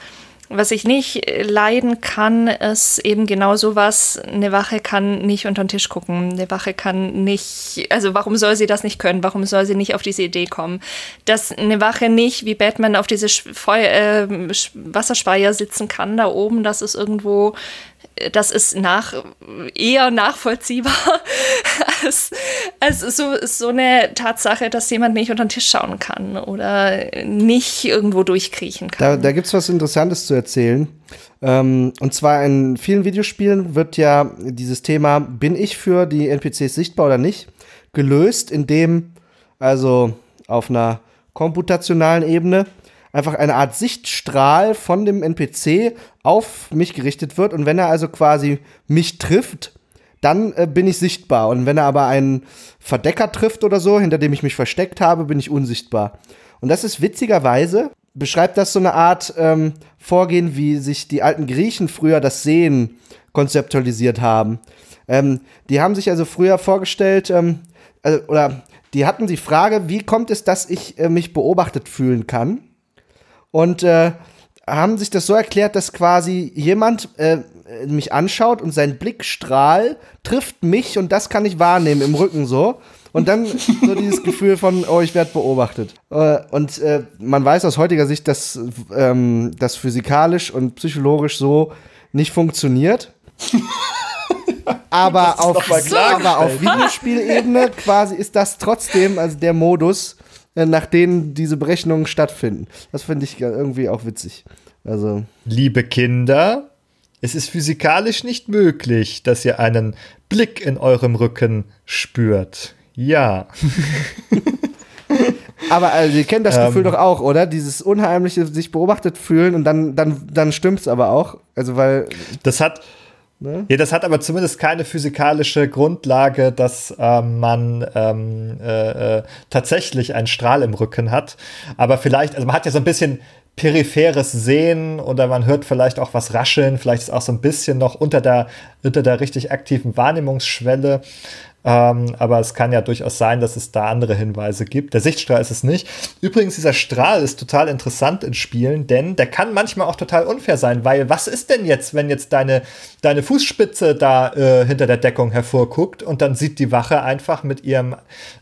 Speaker 3: Was ich nicht leiden kann, ist eben genau sowas. Eine Wache kann nicht unter den Tisch gucken. Eine Wache kann nicht, also warum soll sie das nicht können? Warum soll sie nicht auf diese Idee kommen? Dass eine Wache nicht wie Batman auf diese Feuer, äh, Wasserspeier sitzen kann da oben, das ist irgendwo das ist nach, eher nachvollziehbar als, als so, so eine Tatsache, dass jemand nicht unter den Tisch schauen kann oder nicht irgendwo durchkriechen kann.
Speaker 2: Da, da gibt es was Interessantes zu erzählen. Ähm, und zwar in vielen Videospielen wird ja dieses Thema, bin ich für die NPCs sichtbar oder nicht, gelöst, indem also auf einer komputationalen Ebene einfach eine Art Sichtstrahl von dem NPC auf mich gerichtet wird. Und wenn er also quasi mich trifft, dann äh, bin ich sichtbar. Und wenn er aber einen Verdecker trifft oder so, hinter dem ich mich versteckt habe, bin ich unsichtbar. Und das ist witzigerweise, beschreibt das so eine Art ähm, Vorgehen, wie sich die alten Griechen früher das Sehen konzeptualisiert haben. Ähm, die haben sich also früher vorgestellt, ähm, also, oder die hatten die Frage, wie kommt es, dass ich äh, mich beobachtet fühlen kann? und äh, haben sich das so erklärt, dass quasi jemand äh, mich anschaut und sein Blickstrahl trifft mich und das kann ich wahrnehmen im Rücken so. Und dann so dieses Gefühl von, oh, ich werde beobachtet. Äh, und äh, man weiß aus heutiger Sicht, dass ähm, das physikalisch und psychologisch so nicht funktioniert. aber auf, aber auf Videospielebene quasi ist das trotzdem, also der Modus, äh, nach denen diese Berechnungen stattfinden. Das finde ich irgendwie auch witzig. Also.
Speaker 1: Liebe Kinder, es ist physikalisch nicht möglich, dass ihr einen Blick in eurem Rücken spürt. Ja.
Speaker 2: Aber also, ihr kennt das ähm, Gefühl doch auch, oder? Dieses unheimliche sich beobachtet fühlen und dann, dann, dann es aber auch. Also, weil.
Speaker 1: Das hat, Ne? Ja, das hat aber zumindest keine physikalische Grundlage, dass ähm, man ähm, äh, äh, tatsächlich einen Strahl im Rücken hat. Aber vielleicht, also man hat ja so ein bisschen peripheres Sehen oder man hört vielleicht auch was rascheln, vielleicht ist auch so ein bisschen noch unter der, unter der richtig aktiven Wahrnehmungsschwelle. Ähm, aber es kann ja durchaus sein, dass es da andere Hinweise gibt. Der Sichtstrahl ist es nicht. Übrigens, dieser Strahl ist total interessant in Spielen, denn der kann manchmal auch total unfair sein, weil was ist denn jetzt, wenn jetzt deine, deine Fußspitze da äh, hinter der Deckung hervorguckt und dann sieht die Wache einfach mit ihrem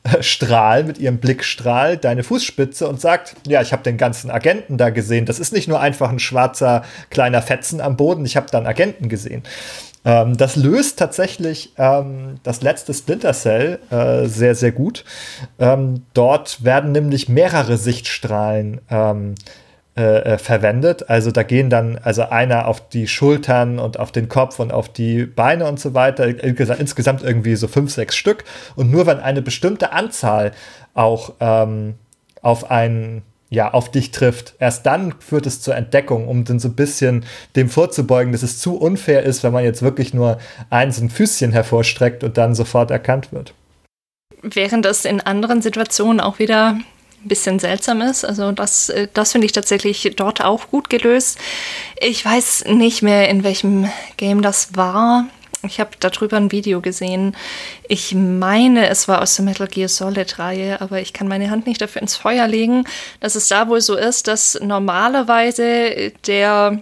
Speaker 1: äh, Strahl, mit ihrem Blickstrahl deine Fußspitze und sagt, ja, ich habe den ganzen Agenten da gesehen. Das ist nicht nur einfach ein schwarzer kleiner Fetzen am Boden, ich habe da einen Agenten gesehen. Ähm, das löst tatsächlich ähm, das letzte Splinter Cell äh, sehr, sehr gut. Ähm, dort werden nämlich mehrere Sichtstrahlen ähm, äh, äh, verwendet. Also da gehen dann also einer auf die Schultern und auf den Kopf und auf die Beine und so weiter. Insgesamt irgendwie so fünf, sechs Stück. Und nur wenn eine bestimmte Anzahl auch ähm, auf einen ja, auf dich trifft. Erst dann führt es zur Entdeckung, um dann so ein bisschen dem vorzubeugen, dass es zu unfair ist, wenn man jetzt wirklich nur eins ein Füßchen hervorstreckt und dann sofort erkannt wird.
Speaker 3: Während das in anderen Situationen auch wieder ein bisschen seltsam ist. Also das, äh, das finde ich tatsächlich dort auch gut gelöst. Ich weiß nicht mehr, in welchem Game das war. Ich habe darüber ein Video gesehen. Ich meine, es war aus der Metal Gear Solid-Reihe, aber ich kann meine Hand nicht dafür ins Feuer legen, dass es da wohl so ist, dass normalerweise der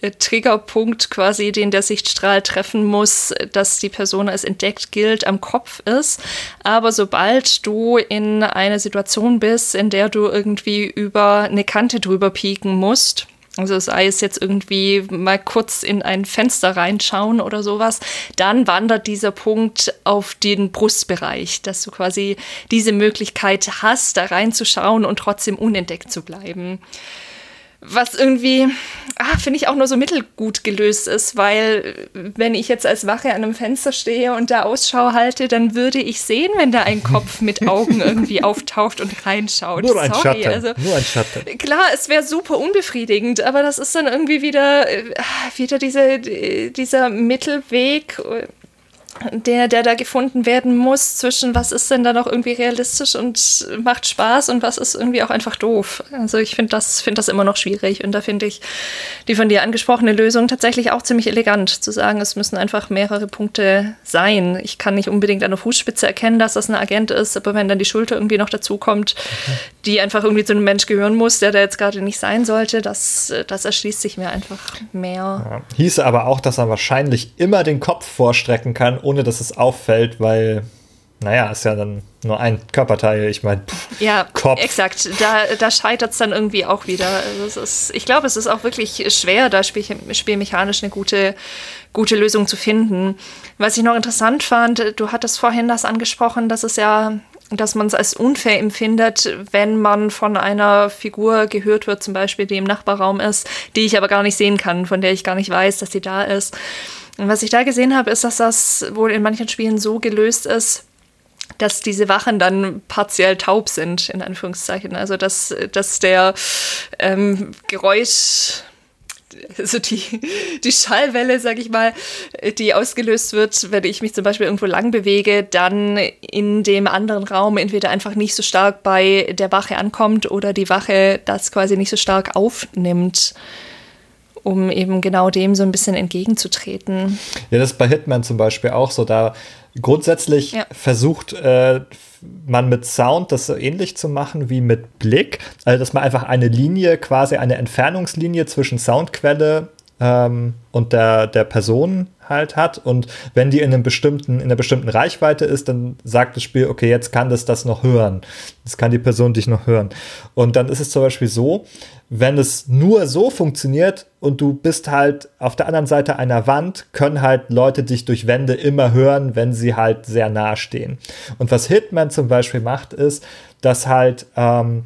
Speaker 3: äh, Triggerpunkt quasi, den der Sichtstrahl treffen muss, dass die Person als entdeckt gilt, am Kopf ist. Aber sobald du in einer Situation bist, in der du irgendwie über eine Kante drüber pieken musst, also sei es jetzt irgendwie mal kurz in ein Fenster reinschauen oder sowas, dann wandert dieser Punkt auf den Brustbereich, dass du quasi diese Möglichkeit hast, da reinzuschauen und trotzdem unentdeckt zu bleiben was irgendwie, ah, finde ich auch nur so mittelgut gelöst ist, weil wenn ich jetzt als Wache an einem Fenster stehe und da Ausschau halte, dann würde ich sehen, wenn da ein Kopf mit Augen irgendwie auftaucht und reinschaut.
Speaker 1: Nur ein Sorry, Schatten. Also, nur ein Schatten.
Speaker 3: Klar, es wäre super unbefriedigend, aber das ist dann irgendwie wieder, äh, wieder diese, dieser Mittelweg der, der da gefunden werden muss, zwischen was ist denn da noch irgendwie realistisch und macht Spaß und was ist irgendwie auch einfach doof. Also ich finde das, find das immer noch schwierig und da finde ich die von dir angesprochene Lösung tatsächlich auch ziemlich elegant, zu sagen, es müssen einfach mehrere Punkte sein. Ich kann nicht unbedingt an der Fußspitze erkennen, dass das ein Agent ist, aber wenn dann die Schulter irgendwie noch dazu kommt, okay. die einfach irgendwie zu einem Mensch gehören muss, der da jetzt gerade nicht sein sollte, das, das erschließt sich mir einfach mehr.
Speaker 1: Ja. Hieße aber auch, dass er wahrscheinlich immer den Kopf vorstrecken kann ohne dass es auffällt, weil, naja, ist ja dann nur ein Körperteil. Ich meine,
Speaker 3: ja, Kopf. exakt. Da, da scheitert es dann irgendwie auch wieder. Also ist, ich glaube, es ist auch wirklich schwer, da spiel, spielmechanisch eine gute, gute Lösung zu finden. Was ich noch interessant fand, du hattest vorhin das angesprochen, dass es ja dass man es als unfair empfindet, wenn man von einer Figur gehört wird, zum Beispiel, die im Nachbarraum ist, die ich aber gar nicht sehen kann, von der ich gar nicht weiß, dass sie da ist. Und was ich da gesehen habe, ist, dass das wohl in manchen Spielen so gelöst ist, dass diese Wachen dann partiell taub sind, in Anführungszeichen. Also dass, dass der ähm, Geräusch, also die, die Schallwelle, sag ich mal, die ausgelöst wird, wenn ich mich zum Beispiel irgendwo lang bewege, dann in dem anderen Raum entweder einfach nicht so stark bei der Wache ankommt oder die Wache das quasi nicht so stark aufnimmt um eben genau dem so ein bisschen entgegenzutreten.
Speaker 1: Ja, das ist bei Hitman zum Beispiel auch so. Da grundsätzlich ja. versucht äh, man mit Sound das so ähnlich zu machen wie mit Blick. Also, dass man einfach eine Linie, quasi eine Entfernungslinie zwischen Soundquelle ähm, und der, der Person halt hat. Und wenn die in, einem bestimmten, in einer bestimmten Reichweite ist, dann sagt das Spiel, okay, jetzt kann das das noch hören. Jetzt kann die Person dich noch hören. Und dann ist es zum Beispiel so, wenn es nur so funktioniert und du bist halt auf der anderen Seite einer Wand, können halt Leute dich durch Wände immer hören, wenn sie halt sehr nah stehen. Und was Hitman zum Beispiel macht, ist, dass halt ähm,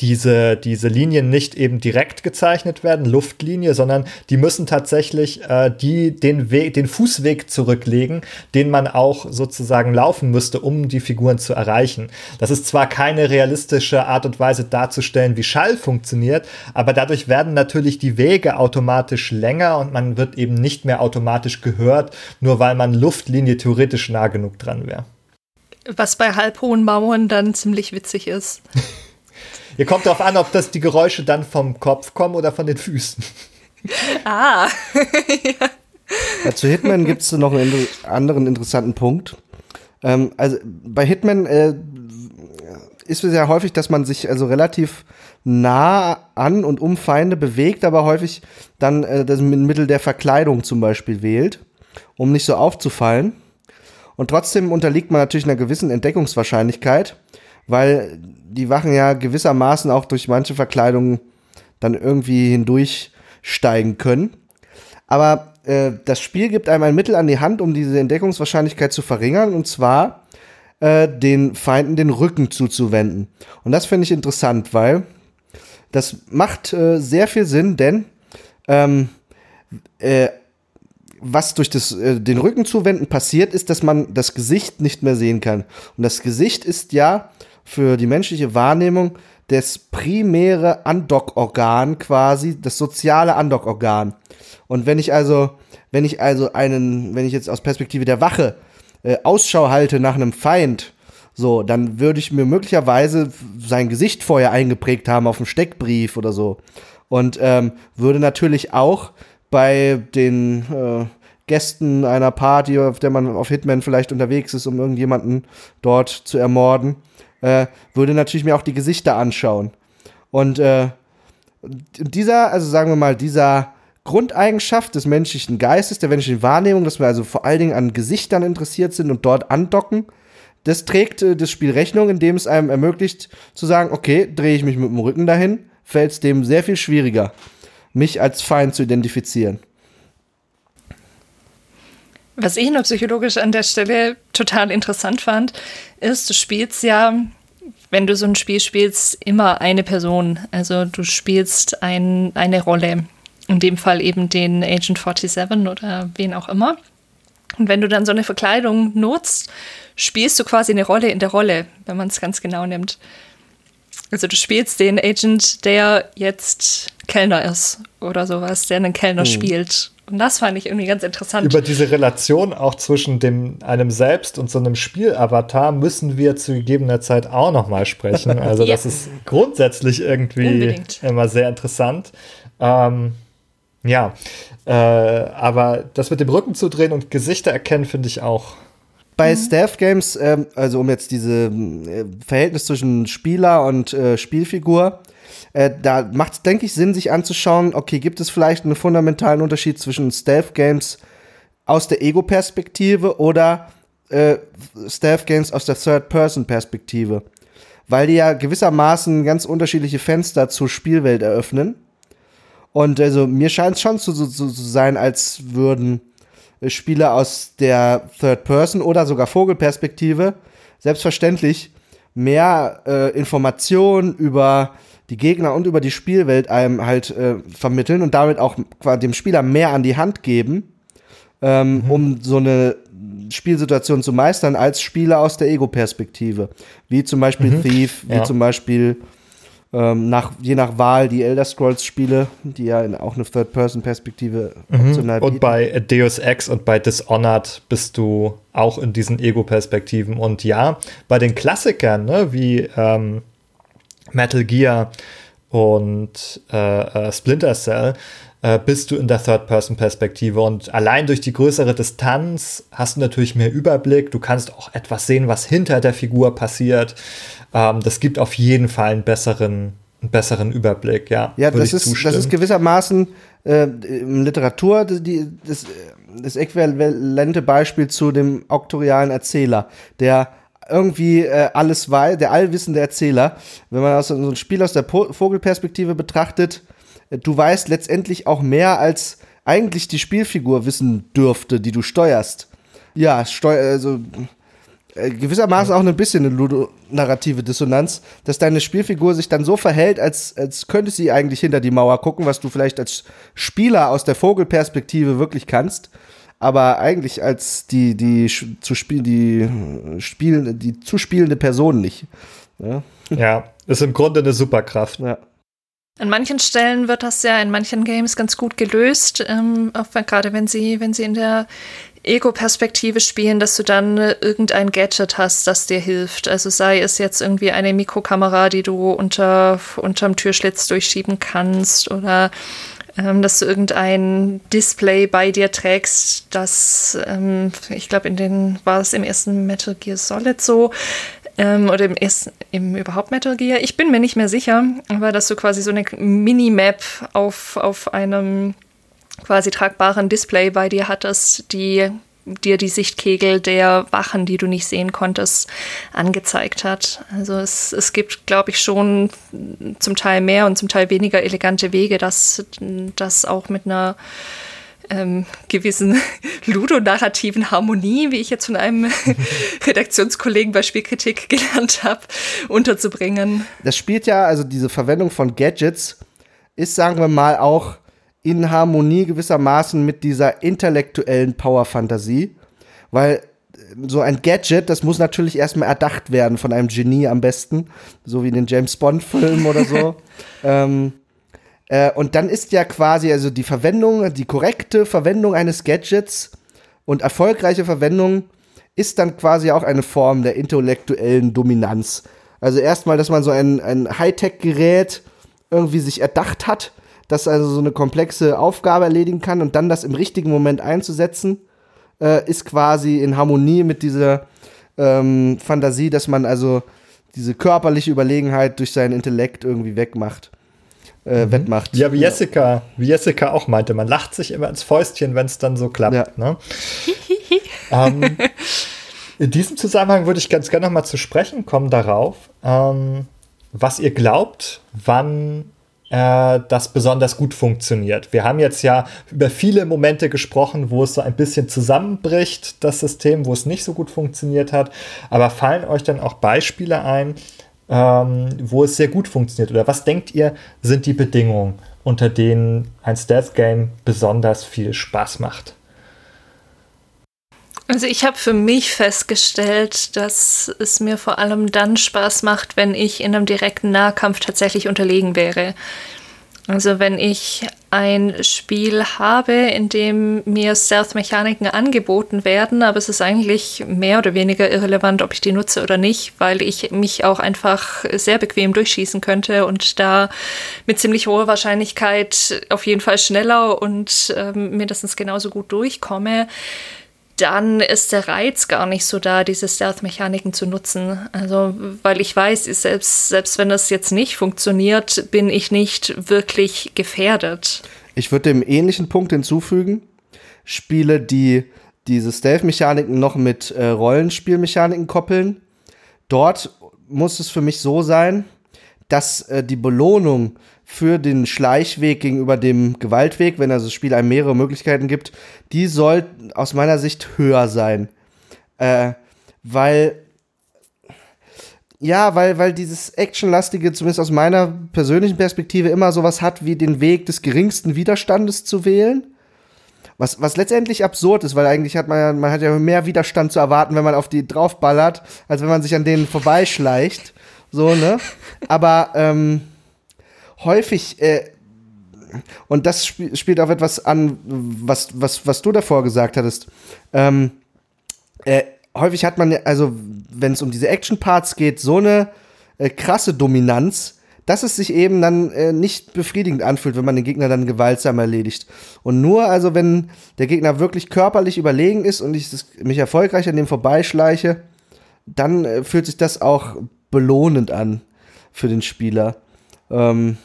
Speaker 1: diese, diese Linien nicht eben direkt gezeichnet werden, Luftlinie, sondern die müssen tatsächlich äh, die, den, Weg, den Fußweg zurücklegen, den man auch sozusagen laufen müsste, um die Figuren zu erreichen. Das ist zwar keine realistische Art und Weise darzustellen, wie Schall funktioniert, aber dadurch werden natürlich die Wege automatisch länger und man wird eben nicht mehr automatisch gehört, nur weil man Luftlinie theoretisch nah genug dran wäre.
Speaker 3: Was bei halbhohen Mauern dann ziemlich witzig ist.
Speaker 1: Ihr kommt darauf an, ob das die Geräusche dann vom Kopf kommen oder von den Füßen.
Speaker 3: Ah.
Speaker 2: ja. Ja, zu Hitman gibt es noch einen anderen interessanten Punkt. Ähm, also bei Hitman äh, ist es ja häufig, dass man sich also relativ nah an und um Feinde bewegt, aber häufig dann äh, das Mittel der Verkleidung zum Beispiel wählt, um nicht so aufzufallen. Und trotzdem unterliegt man natürlich einer gewissen Entdeckungswahrscheinlichkeit weil die Wachen ja gewissermaßen auch durch manche Verkleidungen dann irgendwie hindurchsteigen können. Aber äh, das Spiel gibt einem ein Mittel an die Hand, um diese Entdeckungswahrscheinlichkeit zu verringern, und zwar äh, den Feinden den Rücken zuzuwenden. Und das finde ich interessant, weil das macht äh, sehr viel Sinn, denn ähm, äh, was durch das, äh, den Rücken zuwenden passiert, ist, dass man das Gesicht nicht mehr sehen kann. Und das Gesicht ist ja für die menschliche Wahrnehmung das primäre Andockorgan quasi, das soziale Andockorgan. Und wenn ich also, wenn ich also einen, wenn ich jetzt aus Perspektive der Wache äh, Ausschau halte nach einem Feind, so, dann würde ich mir möglicherweise sein Gesicht vorher eingeprägt haben auf dem Steckbrief oder so. Und ähm, würde natürlich auch bei den äh, Gästen einer Party, auf der man auf Hitman vielleicht unterwegs ist, um irgendjemanden dort zu ermorden, äh, würde natürlich mir auch die Gesichter anschauen. Und äh, dieser, also sagen wir mal, dieser Grundeigenschaft des menschlichen Geistes, der menschlichen Wahrnehmung, dass wir also vor allen Dingen an Gesichtern interessiert sind und dort andocken, das trägt äh, das Spiel Rechnung, indem es einem ermöglicht zu sagen, okay, drehe ich mich mit dem Rücken dahin, fällt es dem sehr viel schwieriger, mich als Feind zu identifizieren.
Speaker 3: Was ich nur psychologisch an der Stelle total interessant fand, ist, du spielst ja, wenn du so ein Spiel spielst, immer eine Person. Also du spielst ein, eine Rolle. In dem Fall eben den Agent 47 oder wen auch immer. Und wenn du dann so eine Verkleidung nutzt, spielst du quasi eine Rolle in der Rolle, wenn man es ganz genau nimmt. Also du spielst den Agent, der jetzt Kellner ist oder sowas, der einen Kellner hm. spielt. Und das fand ich irgendwie ganz interessant.
Speaker 1: Über diese Relation auch zwischen dem, einem selbst und so einem Spielavatar müssen wir zu gegebener Zeit auch noch mal sprechen. Also ja. das ist grundsätzlich irgendwie Unbedingt. immer sehr interessant. Ähm, ja, äh, aber das mit dem Rücken zu drehen und Gesichter erkennen, finde ich auch
Speaker 2: bei mhm. Staff Games, ähm, also um jetzt diese äh, Verhältnis zwischen Spieler und äh, Spielfigur, äh, da macht es, denke ich, Sinn, sich anzuschauen, okay, gibt es vielleicht einen fundamentalen Unterschied zwischen Stealth Games aus der Ego-Perspektive oder äh, Stealth Games aus der Third-Person-Perspektive? Weil die ja gewissermaßen ganz unterschiedliche Fenster zur Spielwelt eröffnen. Und also mir scheint es schon zu, so zu sein, als würden Spieler aus der Third Person oder sogar Vogelperspektive selbstverständlich mehr äh, Informationen über die Gegner und über die Spielwelt einem halt äh, vermitteln und damit auch dem Spieler mehr an die Hand geben, ähm, mhm. um so eine Spielsituation zu meistern als Spieler aus der Ego-Perspektive. Wie zum Beispiel mhm. Thief, wie ja. zum Beispiel ähm, nach, je nach Wahl die Elder Scrolls-Spiele, die ja auch eine Third-Person-Perspektive
Speaker 1: mhm. optional bieten. Und bei Deus Ex und bei Dishonored bist du auch in diesen Ego-Perspektiven. Und ja, bei den Klassikern, ne, wie ähm, Metal Gear und äh, äh, Splinter Cell, äh, bist du in der Third-Person-Perspektive. Und allein durch die größere Distanz hast du natürlich mehr Überblick. Du kannst auch etwas sehen, was hinter der Figur passiert. Ähm, das gibt auf jeden Fall einen besseren, einen besseren Überblick, ja.
Speaker 2: Ja, das ist, das ist gewissermaßen äh, Literatur die, das, das äquivalente Beispiel zu dem auktorialen Erzähler, der irgendwie äh, alles weiß, der allwissende Erzähler. Wenn man also so ein Spiel aus der po Vogelperspektive betrachtet, du weißt letztendlich auch mehr, als eigentlich die Spielfigur wissen dürfte, die du steuerst. Ja, steu also äh, gewissermaßen auch ein bisschen eine ludonarrative Dissonanz, dass deine Spielfigur sich dann so verhält, als, als könnte sie eigentlich hinter die Mauer gucken, was du vielleicht als Spieler aus der Vogelperspektive wirklich kannst, aber eigentlich als die, die zu spielen, die spielen, die zu spielende Person nicht.
Speaker 1: Ja, ja ist im Grunde eine Superkraft. Ja.
Speaker 3: An manchen Stellen wird das ja in manchen Games ganz gut gelöst, ähm, gerade wenn sie, wenn sie in der Ego-Perspektive spielen, dass du dann äh, irgendein Gadget hast, das dir hilft. Also sei es jetzt irgendwie eine Mikrokamera, die du unter unterm Türschlitz durchschieben kannst oder ähm, dass du irgendein Display bei dir trägst, das ähm, ich glaube in den war es im ersten Metal Gear Solid so, ähm, oder im, ersten, im überhaupt Metal Gear. Ich bin mir nicht mehr sicher, aber dass du quasi so eine Minimap auf, auf einem quasi tragbaren Display bei dir hattest, die dir die Sichtkegel der Wachen, die du nicht sehen konntest, angezeigt hat. Also es, es gibt, glaube ich, schon zum Teil mehr und zum Teil weniger elegante Wege, dass das auch mit einer ähm, gewissen ludonarrativen Harmonie, wie ich jetzt von einem Redaktionskollegen bei Spielkritik gelernt habe, unterzubringen.
Speaker 2: Das spielt ja, also diese Verwendung von Gadgets ist, sagen wir mal, auch in Harmonie gewissermaßen mit dieser intellektuellen Power-Fantasie, weil äh, so ein Gadget, das muss natürlich erstmal erdacht werden von einem Genie am besten, so wie in den James Bond-Filmen oder so. ähm, äh, und dann ist ja quasi also die Verwendung, die korrekte Verwendung eines Gadgets und erfolgreiche Verwendung ist dann quasi auch eine Form der intellektuellen Dominanz. Also erstmal, dass man so ein, ein Hightech-Gerät irgendwie sich erdacht hat das also so eine komplexe Aufgabe erledigen kann und dann das im richtigen Moment einzusetzen, äh, ist quasi in Harmonie mit dieser ähm, Fantasie, dass man also diese körperliche Überlegenheit durch seinen Intellekt irgendwie wegmacht. Äh, mhm. wettmacht.
Speaker 1: Ja, wie Jessica, wie Jessica auch meinte, man lacht sich immer ins Fäustchen, wenn es dann so klappt. Ja. Ne? ähm, in diesem Zusammenhang würde ich ganz gerne noch mal zu sprechen kommen darauf, ähm, was ihr glaubt, wann äh, das besonders gut funktioniert. Wir haben jetzt ja über viele Momente gesprochen, wo es so ein bisschen zusammenbricht, das System, wo es nicht so gut funktioniert hat. Aber fallen euch dann auch Beispiele ein, ähm, wo es sehr gut funktioniert? Oder was denkt ihr, sind die Bedingungen, unter denen ein Stealth-Game besonders viel Spaß macht?
Speaker 3: Also ich habe für mich festgestellt, dass es mir vor allem dann Spaß macht, wenn ich in einem direkten Nahkampf tatsächlich unterlegen wäre. Also wenn ich ein Spiel habe, in dem mir Stealth-Mechaniken angeboten werden, aber es ist eigentlich mehr oder weniger irrelevant, ob ich die nutze oder nicht, weil ich mich auch einfach sehr bequem durchschießen könnte und da mit ziemlich hoher Wahrscheinlichkeit auf jeden Fall schneller und ähm, mindestens genauso gut durchkomme dann ist der Reiz gar nicht so da, diese Stealth-Mechaniken zu nutzen. Also, weil ich weiß, selbst, selbst wenn das jetzt nicht funktioniert, bin ich nicht wirklich gefährdet.
Speaker 2: Ich würde dem ähnlichen Punkt hinzufügen. Spiele, die diese Stealth-Mechaniken noch mit äh, Rollenspielmechaniken koppeln. Dort muss es für mich so sein, dass äh, die Belohnung für den Schleichweg gegenüber dem Gewaltweg, wenn also das Spiel einem mehrere Möglichkeiten gibt, die soll aus meiner Sicht höher sein. Äh, weil ja, weil, weil dieses Actionlastige, zumindest aus meiner persönlichen Perspektive, immer sowas hat wie den Weg des geringsten Widerstandes zu wählen. Was, was letztendlich absurd ist, weil eigentlich hat man ja, man hat ja mehr Widerstand zu erwarten, wenn man auf die draufballert, als wenn man sich an denen vorbeischleicht. So, ne? Aber ähm, häufig, äh, und das sp spielt auf etwas an, was, was, was du davor gesagt hattest. Ähm, äh, häufig hat man, also wenn es um diese Action-Parts geht, so eine äh, krasse Dominanz, dass es sich eben dann äh, nicht befriedigend anfühlt, wenn man den Gegner dann gewaltsam erledigt. Und nur also, wenn der Gegner wirklich körperlich überlegen ist und ich das, mich erfolgreich an dem vorbeischleiche, dann äh, fühlt sich das auch belohnend an für den Spieler. Ähm,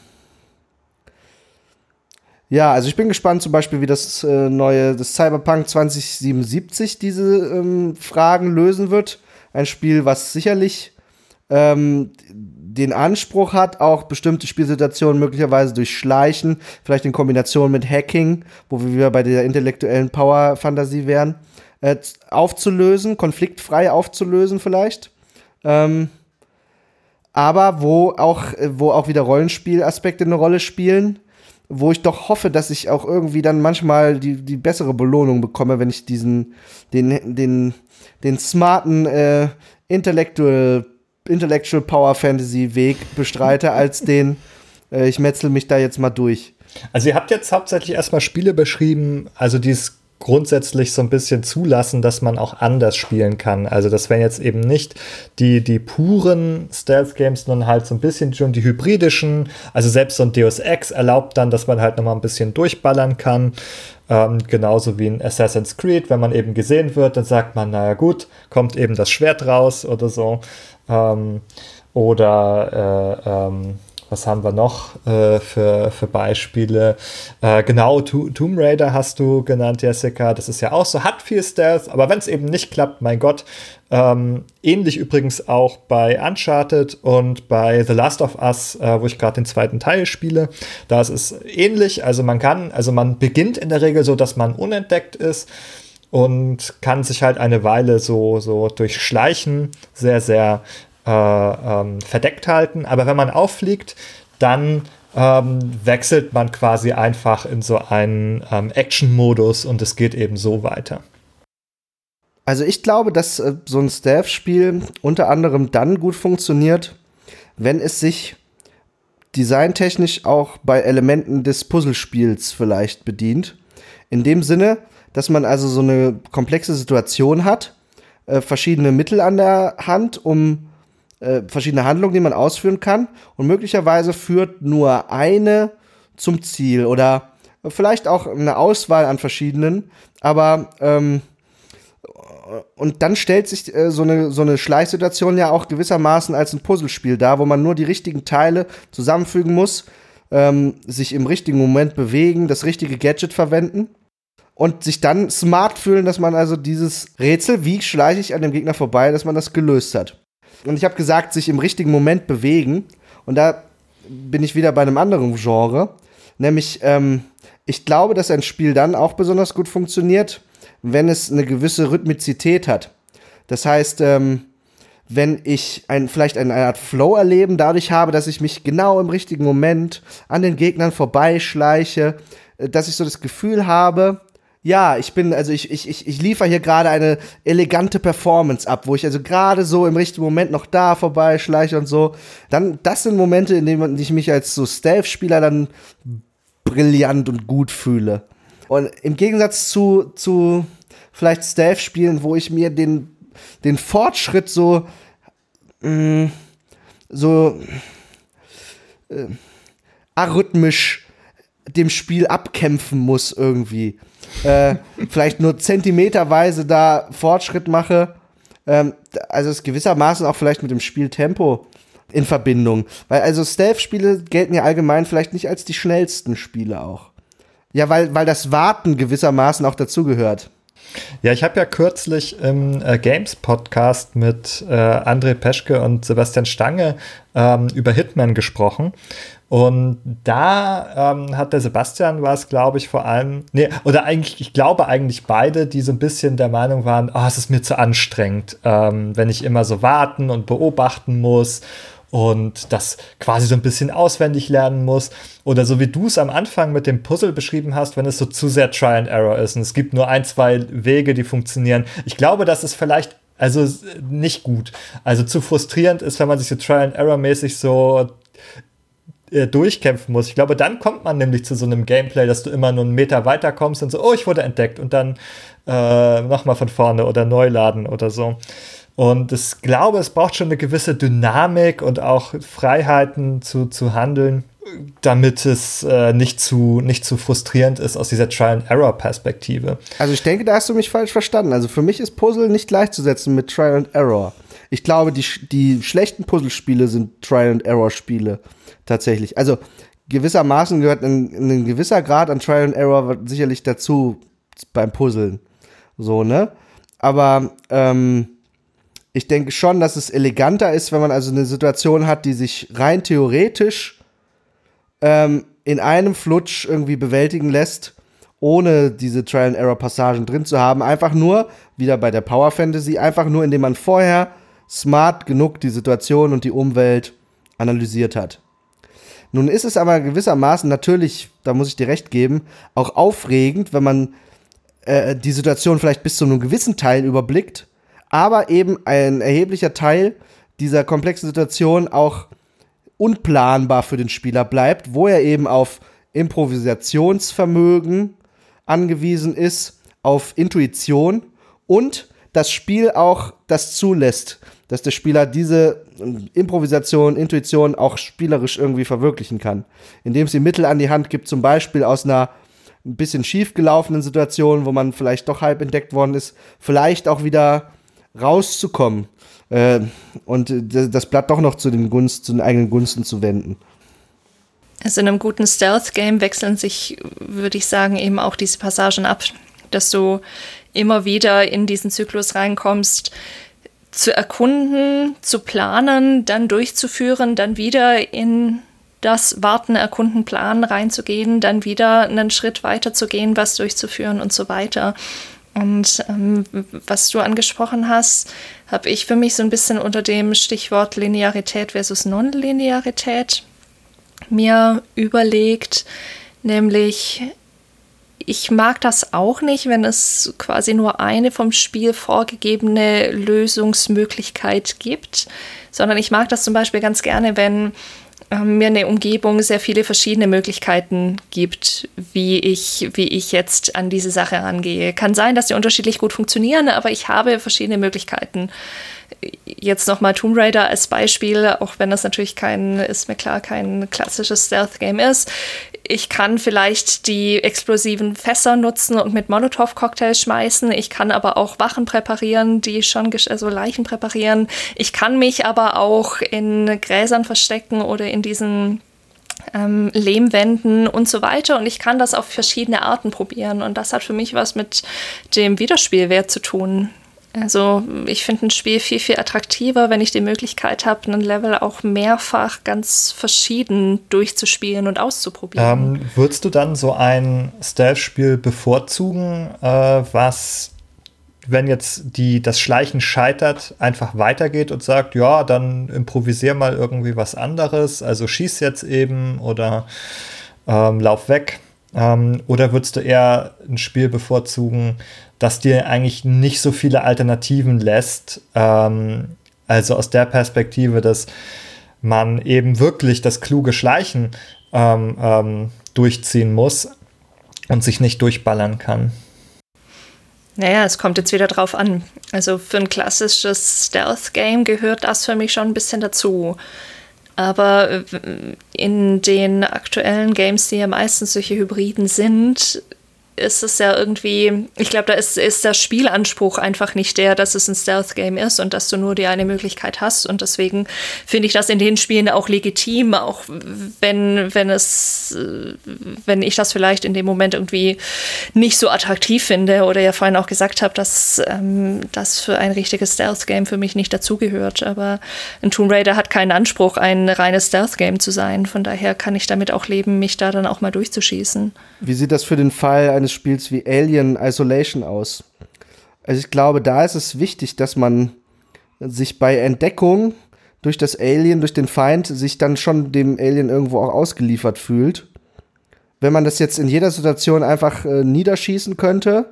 Speaker 2: ja, also ich bin gespannt zum Beispiel, wie das äh, neue, das Cyberpunk 2077 diese ähm, Fragen lösen wird. Ein Spiel, was sicherlich ähm, den Anspruch hat, auch bestimmte Spielsituationen möglicherweise durch Schleichen, vielleicht in Kombination mit Hacking, wo wir wieder bei der intellektuellen Power-Fantasie wären, äh, aufzulösen, konfliktfrei aufzulösen vielleicht. Ähm, aber wo auch, äh, wo auch wieder Rollenspielaspekte eine Rolle spielen wo ich doch hoffe, dass ich auch irgendwie dann manchmal die, die bessere Belohnung bekomme, wenn ich diesen, den, den, den smarten äh, Intellectual, Intellectual Power Fantasy Weg bestreite, als den, äh, ich metzel mich da jetzt mal durch.
Speaker 1: Also ihr habt jetzt hauptsächlich erstmal Spiele beschrieben, also die es grundsätzlich so ein bisschen zulassen, dass man auch anders spielen kann. Also das wären jetzt eben nicht die, die puren Stealth-Games, sondern halt so ein bisschen schon die hybridischen. Also selbst so ein Deus Ex erlaubt dann, dass man halt nochmal ein bisschen durchballern kann. Ähm, genauso wie in Assassin's Creed, wenn man eben gesehen wird, dann sagt man, naja gut, kommt eben das Schwert raus oder so. Ähm, oder äh, ähm, was haben wir noch äh, für, für Beispiele? Äh, genau, to Tomb Raider hast du genannt, Jessica. Das ist ja auch so, hat viel Stealth, aber wenn es eben nicht klappt, mein Gott. Ähm, ähnlich übrigens auch bei Uncharted und bei The Last of Us, äh, wo ich gerade den zweiten Teil spiele. Da ist es ähnlich. Also man kann, also man beginnt in der Regel so, dass man unentdeckt ist und kann sich halt eine Weile so, so durchschleichen. Sehr, sehr ähm, verdeckt halten. Aber wenn man auffliegt, dann ähm, wechselt man quasi einfach in so einen ähm, Action-Modus und es geht eben so weiter.
Speaker 2: Also ich glaube, dass äh, so ein Stealth-Spiel unter anderem dann gut funktioniert, wenn es sich designtechnisch auch bei Elementen des Puzzlespiels vielleicht bedient. In dem Sinne, dass man also so eine komplexe Situation hat, äh, verschiedene Mittel an der Hand, um äh, verschiedene Handlungen, die man ausführen kann. Und möglicherweise führt nur eine zum Ziel oder vielleicht auch eine Auswahl an verschiedenen. Aber ähm, und dann stellt sich äh, so, eine, so eine Schleichsituation ja auch gewissermaßen als ein Puzzlespiel dar, wo man nur die richtigen Teile zusammenfügen muss, ähm, sich im richtigen Moment bewegen, das richtige Gadget verwenden und sich dann smart fühlen, dass man also dieses Rätsel, wie schleiche ich an dem Gegner vorbei, dass man das gelöst hat. Und ich habe gesagt, sich im richtigen Moment bewegen. Und da bin ich wieder bei einem anderen Genre. Nämlich, ähm, ich glaube, dass ein Spiel dann auch besonders gut funktioniert, wenn es eine gewisse Rhythmizität hat. Das heißt, ähm, wenn ich ein, vielleicht eine Art Flow-Erleben dadurch habe, dass ich mich genau im richtigen Moment an den Gegnern vorbeischleiche, äh, dass ich so das Gefühl habe, ja, ich bin, also ich, ich, ich, ich liefere hier gerade eine elegante Performance ab, wo ich also gerade so im richtigen Moment noch da vorbei schleiche und so. Dann, das sind Momente, in denen ich mich als so Stealth-Spieler dann brillant und gut fühle. Und im Gegensatz zu, zu vielleicht Stealth-Spielen, wo ich mir den, den Fortschritt so, mh, mm, so äh, arrhythmisch dem Spiel abkämpfen muss irgendwie äh, vielleicht nur zentimeterweise da Fortschritt mache. Ähm, also ist gewissermaßen auch vielleicht mit dem Spieltempo in Verbindung. Weil also Stealth-Spiele gelten ja allgemein vielleicht nicht als die schnellsten Spiele auch. Ja, weil, weil das Warten gewissermaßen auch dazugehört.
Speaker 1: Ja, ich habe ja kürzlich im äh, Games-Podcast mit äh, André Peschke und Sebastian Stange ähm, über Hitman gesprochen. Und da ähm, hat der Sebastian war es, glaube ich, vor allem, nee, oder eigentlich, ich glaube eigentlich beide, die so ein bisschen der Meinung waren, oh, es ist mir zu anstrengend, ähm, wenn ich immer so warten und beobachten muss und das quasi so ein bisschen auswendig lernen muss. Oder so wie du es am Anfang mit dem Puzzle beschrieben hast, wenn es so zu sehr Try and Error ist und es gibt nur ein, zwei Wege, die funktionieren. Ich glaube, das ist vielleicht also nicht gut. Also zu frustrierend ist, wenn man sich so Try and Error mäßig so äh, durchkämpfen muss. Ich glaube, dann kommt man nämlich zu so einem Gameplay, dass du immer nur einen Meter weiter kommst und so, oh, ich wurde entdeckt und dann äh, nochmal von vorne oder neu laden oder so. Und ich glaube, es braucht schon eine gewisse Dynamik und auch Freiheiten zu, zu handeln, damit es äh, nicht, zu, nicht zu frustrierend ist aus dieser Trial-and-Error-Perspektive.
Speaker 2: Also ich denke, da hast du mich falsch verstanden. Also für mich ist Puzzle nicht gleichzusetzen mit Trial and Error. Ich glaube, die, die schlechten Puzzlespiele sind Trial-and-Error-Spiele tatsächlich. Also gewissermaßen gehört ein, ein, gewisser Grad an Trial and Error sicherlich dazu beim Puzzeln. So, ne? Aber ähm, ich denke schon, dass es eleganter ist, wenn man also eine Situation hat, die sich rein theoretisch ähm, in einem Flutsch irgendwie bewältigen lässt, ohne diese Trial and Error Passagen drin zu haben. Einfach nur, wieder bei der Power Fantasy, einfach nur, indem man vorher smart genug die Situation und die Umwelt analysiert hat. Nun ist es aber gewissermaßen natürlich, da muss ich dir recht geben, auch aufregend, wenn man äh, die Situation vielleicht bis zu einem gewissen Teil überblickt, aber eben ein erheblicher Teil dieser komplexen Situation auch unplanbar für den Spieler bleibt, wo er eben auf Improvisationsvermögen angewiesen ist, auf Intuition und das Spiel auch das zulässt, dass der Spieler diese Improvisation, Intuition auch spielerisch irgendwie verwirklichen kann. Indem sie Mittel an die Hand gibt, zum Beispiel aus einer ein bisschen schief gelaufenen Situation, wo man vielleicht doch halb entdeckt worden ist, vielleicht auch wieder rauszukommen äh, und das Blatt doch noch zu den, Gunst, zu den eigenen Gunsten zu wenden.
Speaker 3: Also in einem guten Stealth-Game wechseln sich, würde ich sagen, eben auch diese Passagen ab, dass du immer wieder in diesen Zyklus reinkommst, zu erkunden, zu planen, dann durchzuführen, dann wieder in das Warten, Erkunden, Planen reinzugehen, dann wieder einen Schritt weiter zu gehen, was durchzuführen und so weiter. Und ähm, was du angesprochen hast, habe ich für mich so ein bisschen unter dem Stichwort Linearität versus Nonlinearität mir überlegt, nämlich ich mag das auch nicht, wenn es quasi nur eine vom Spiel vorgegebene Lösungsmöglichkeit gibt, sondern ich mag das zum Beispiel ganz gerne, wenn ähm, mir eine Umgebung sehr viele verschiedene Möglichkeiten gibt, wie ich, wie ich jetzt an diese Sache rangehe. Kann sein, dass die unterschiedlich gut funktionieren, aber ich habe verschiedene Möglichkeiten. Jetzt nochmal Tomb Raider als Beispiel, auch wenn das natürlich kein, ist mir klar, kein klassisches Stealth-Game ist ich kann vielleicht die explosiven Fässer nutzen und mit Molotow-Cocktails schmeißen. Ich kann aber auch Wachen präparieren, die schon, also Leichen präparieren. Ich kann mich aber auch in Gräsern verstecken oder in diesen ähm, Lehmwänden und so weiter. Und ich kann das auf verschiedene Arten probieren. Und das hat für mich was mit dem Wiederspielwert zu tun. Also ich finde ein Spiel viel, viel attraktiver, wenn ich die Möglichkeit habe, ein Level auch mehrfach ganz verschieden durchzuspielen und auszuprobieren.
Speaker 1: Ähm, würdest du dann so ein Stealth-Spiel bevorzugen, äh, was, wenn jetzt die, das Schleichen scheitert, einfach weitergeht und sagt, ja, dann improvisier mal irgendwie was anderes, also schieß jetzt eben oder ähm, lauf weg? Ähm, oder würdest du eher ein Spiel bevorzugen, das dir eigentlich nicht so viele Alternativen lässt? Ähm, also aus der Perspektive, dass man eben wirklich das kluge Schleichen ähm, ähm durchziehen muss und sich nicht durchballern kann.
Speaker 3: Naja, es kommt jetzt wieder drauf an. Also für ein klassisches Stealth-Game gehört das für mich schon ein bisschen dazu. Aber äh, in den aktuellen Games, die ja meistens solche Hybriden sind, ist es ja irgendwie, ich glaube, da ist, ist der Spielanspruch einfach nicht der, dass es ein Stealth-Game ist und dass du nur die eine Möglichkeit hast. Und deswegen finde ich das in den Spielen auch legitim, auch wenn, wenn es, wenn ich das vielleicht in dem Moment irgendwie nicht so attraktiv finde oder ja vorhin auch gesagt habe, dass ähm, das für ein richtiges Stealth-Game für mich nicht dazugehört. Aber ein Tomb Raider hat keinen Anspruch, ein reines Stealth-Game zu sein. Von daher kann ich damit auch leben, mich da dann auch mal durchzuschießen.
Speaker 2: Wie sieht das für den Fall eines Spiels wie Alien Isolation aus? Also ich glaube, da ist es wichtig, dass man sich bei Entdeckung durch das Alien, durch den Feind, sich dann schon dem Alien irgendwo auch ausgeliefert fühlt. Wenn man das jetzt in jeder Situation einfach äh, niederschießen könnte,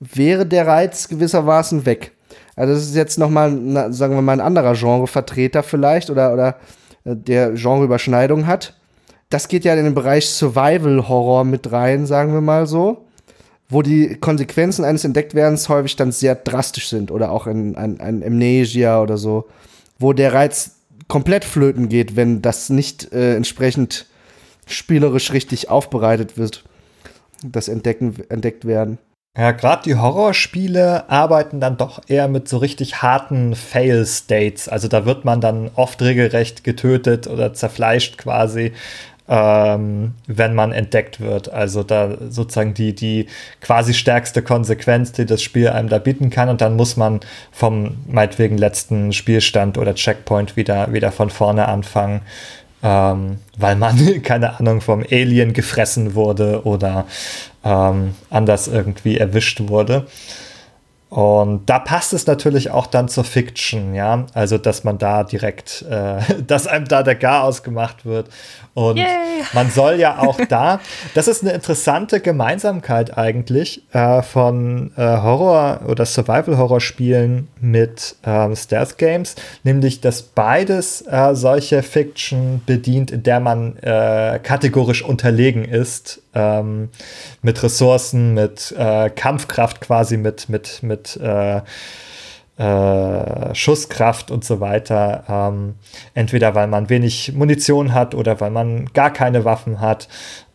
Speaker 2: wäre der Reiz gewissermaßen weg. Also das ist jetzt noch mal, na, sagen wir mal, ein anderer Genrevertreter vielleicht oder, oder äh, der Genreüberschneidung hat das geht ja in den Bereich Survival-Horror mit rein, sagen wir mal so, wo die Konsequenzen eines Entdecktwerdens häufig dann sehr drastisch sind oder auch in ein, ein Amnesia oder so, wo der Reiz komplett flöten geht, wenn das nicht äh, entsprechend spielerisch richtig aufbereitet wird, das Entdecken, entdeckt werden.
Speaker 1: Ja, gerade die Horrorspiele arbeiten dann doch eher mit so richtig harten Fail-States. Also da wird man dann oft regelrecht getötet oder zerfleischt quasi ähm, wenn man entdeckt wird. Also da sozusagen die, die quasi stärkste Konsequenz, die das Spiel einem da bieten kann. Und dann muss man vom meinetwegen letzten Spielstand oder Checkpoint wieder, wieder von vorne anfangen. Ähm, weil man, keine Ahnung, vom Alien gefressen wurde oder ähm, anders irgendwie erwischt wurde. Und da passt es natürlich auch dann zur Fiction, ja. Also, dass man da direkt, äh, dass einem da der Garaus gemacht wird. Und Yay. man soll ja auch da, das ist eine interessante Gemeinsamkeit eigentlich äh, von äh, Horror- oder Survival-Horror-Spielen mit ähm, Stealth-Games, nämlich, dass beides äh, solche Fiction bedient, in der man äh, kategorisch unterlegen ist, ähm, mit Ressourcen, mit äh, Kampfkraft quasi, mit, mit, mit äh, äh, Schusskraft und so weiter. Ähm, entweder weil man wenig Munition hat oder weil man gar keine Waffen hat.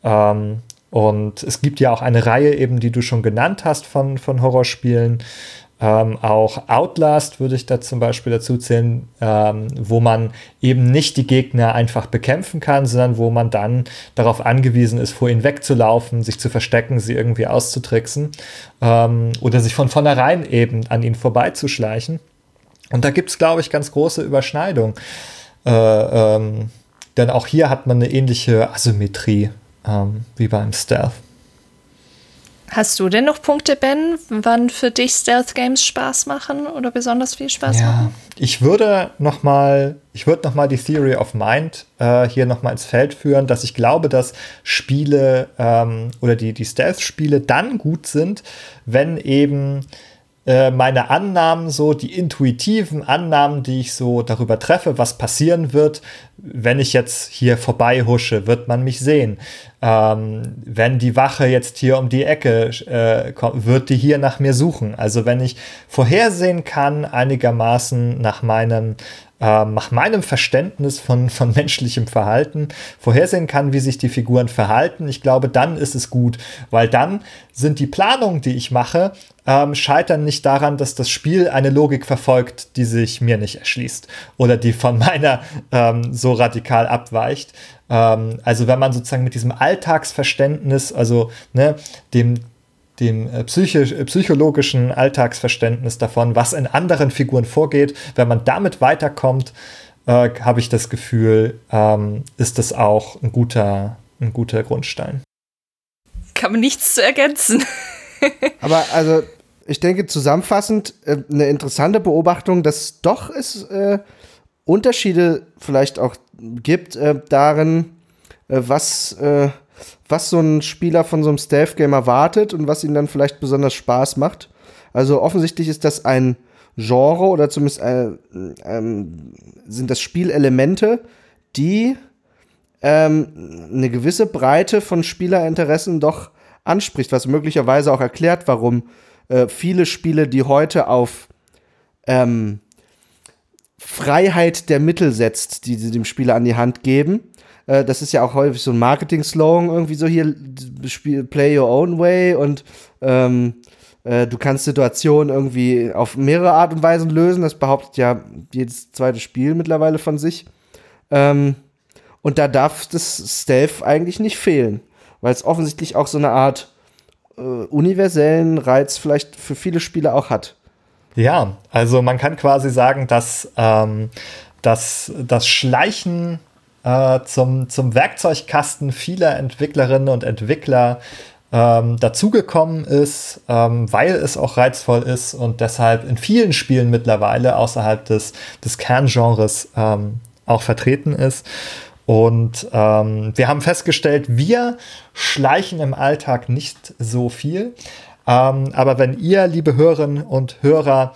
Speaker 1: Ähm, und es gibt ja auch eine Reihe eben, die du schon genannt hast von, von Horrorspielen, ähm, auch Outlast würde ich da zum Beispiel dazu zählen, ähm, wo man eben nicht die Gegner einfach bekämpfen kann, sondern wo man dann darauf angewiesen ist, vor ihnen wegzulaufen, sich zu verstecken, sie irgendwie auszutricksen ähm, oder sich von vornherein eben an ihnen vorbeizuschleichen. Und da gibt es, glaube ich, ganz große Überschneidungen. Äh, ähm, denn auch hier hat man eine ähnliche Asymmetrie ähm, wie beim Stealth.
Speaker 3: Hast du denn noch Punkte, Ben, wann für dich Stealth Games Spaß machen oder besonders viel Spaß ja, machen?
Speaker 1: Ich würde noch mal, ich würde noch mal die Theory of Mind äh, hier noch mal ins Feld führen, dass ich glaube, dass Spiele ähm, oder die die Stealth Spiele dann gut sind, wenn eben meine Annahmen, so die intuitiven Annahmen, die ich so darüber treffe, was passieren wird, wenn ich jetzt hier vorbei husche, wird man mich sehen. Ähm, wenn die Wache jetzt hier um die Ecke äh, kommt, wird die hier nach mir suchen. Also wenn ich vorhersehen kann, einigermaßen nach meinem ähm, nach meinem Verständnis von, von menschlichem Verhalten vorhersehen kann, wie sich die Figuren verhalten, ich glaube, dann ist es gut, weil dann sind die Planungen, die ich mache, ähm, scheitern nicht daran, dass das Spiel eine Logik verfolgt, die sich mir nicht erschließt oder die von meiner ähm, so radikal abweicht. Ähm, also wenn man sozusagen mit diesem Alltagsverständnis, also ne, dem dem äh, psychisch, äh, psychologischen Alltagsverständnis davon, was in anderen Figuren vorgeht. Wenn man damit weiterkommt, äh, habe ich das Gefühl, ähm, ist das auch ein guter, ein guter Grundstein.
Speaker 3: Kann man nichts zu ergänzen.
Speaker 2: Aber also, ich denke zusammenfassend äh, eine interessante Beobachtung, dass doch es äh, Unterschiede vielleicht auch gibt äh, darin, was was so ein Spieler von so einem Stealth-Game erwartet und was ihm dann vielleicht besonders Spaß macht. Also offensichtlich ist das ein Genre oder zumindest äh, ähm, sind das Spielelemente, die ähm, eine gewisse Breite von Spielerinteressen doch anspricht, was möglicherweise auch erklärt, warum äh, viele Spiele, die heute auf ähm, Freiheit der Mittel setzt, die sie dem Spieler an die Hand geben. Äh, das ist ja auch häufig so ein Marketing-Slogan, irgendwie so hier, play your own way und ähm, äh, du kannst Situationen irgendwie auf mehrere Art und Weisen lösen. Das behauptet ja jedes zweite Spiel mittlerweile von sich. Ähm, und da darf das Stealth eigentlich nicht fehlen, weil es offensichtlich auch so eine Art äh, universellen Reiz vielleicht für viele Spieler auch hat.
Speaker 1: Ja, also man kann quasi sagen, dass, ähm, dass das Schleichen äh, zum, zum Werkzeugkasten vieler Entwicklerinnen und Entwickler ähm, dazugekommen ist, ähm, weil es auch reizvoll ist und deshalb in vielen Spielen mittlerweile außerhalb des, des Kerngenres ähm, auch vertreten ist. Und ähm, wir haben festgestellt, wir schleichen im Alltag nicht so viel. Ähm, aber wenn ihr, liebe Hörerinnen und Hörer,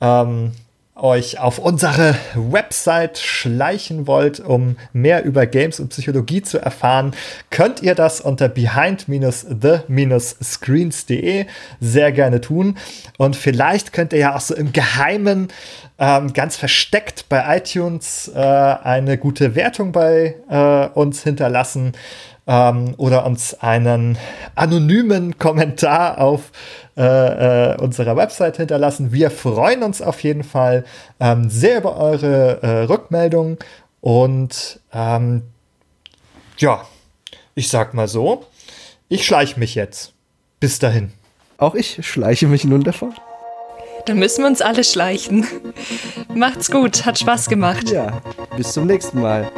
Speaker 1: ähm, euch auf unsere Website schleichen wollt, um mehr über Games und Psychologie zu erfahren, könnt ihr das unter behind-the-screens.de sehr gerne tun. Und vielleicht könnt ihr ja auch so im Geheimen ähm, ganz versteckt bei iTunes äh, eine gute Wertung bei äh, uns hinterlassen ähm, oder uns einen anonymen Kommentar auf äh, äh, unserer Website hinterlassen. Wir freuen uns auf jeden Fall ähm, sehr über eure äh, Rückmeldungen und ähm, ja, ich sag mal so, ich schleiche mich jetzt. Bis dahin.
Speaker 2: Auch ich schleiche mich nun davon.
Speaker 3: Dann müssen wir uns alle schleichen. Macht's gut, hat Spaß gemacht.
Speaker 2: Ja, bis zum nächsten Mal.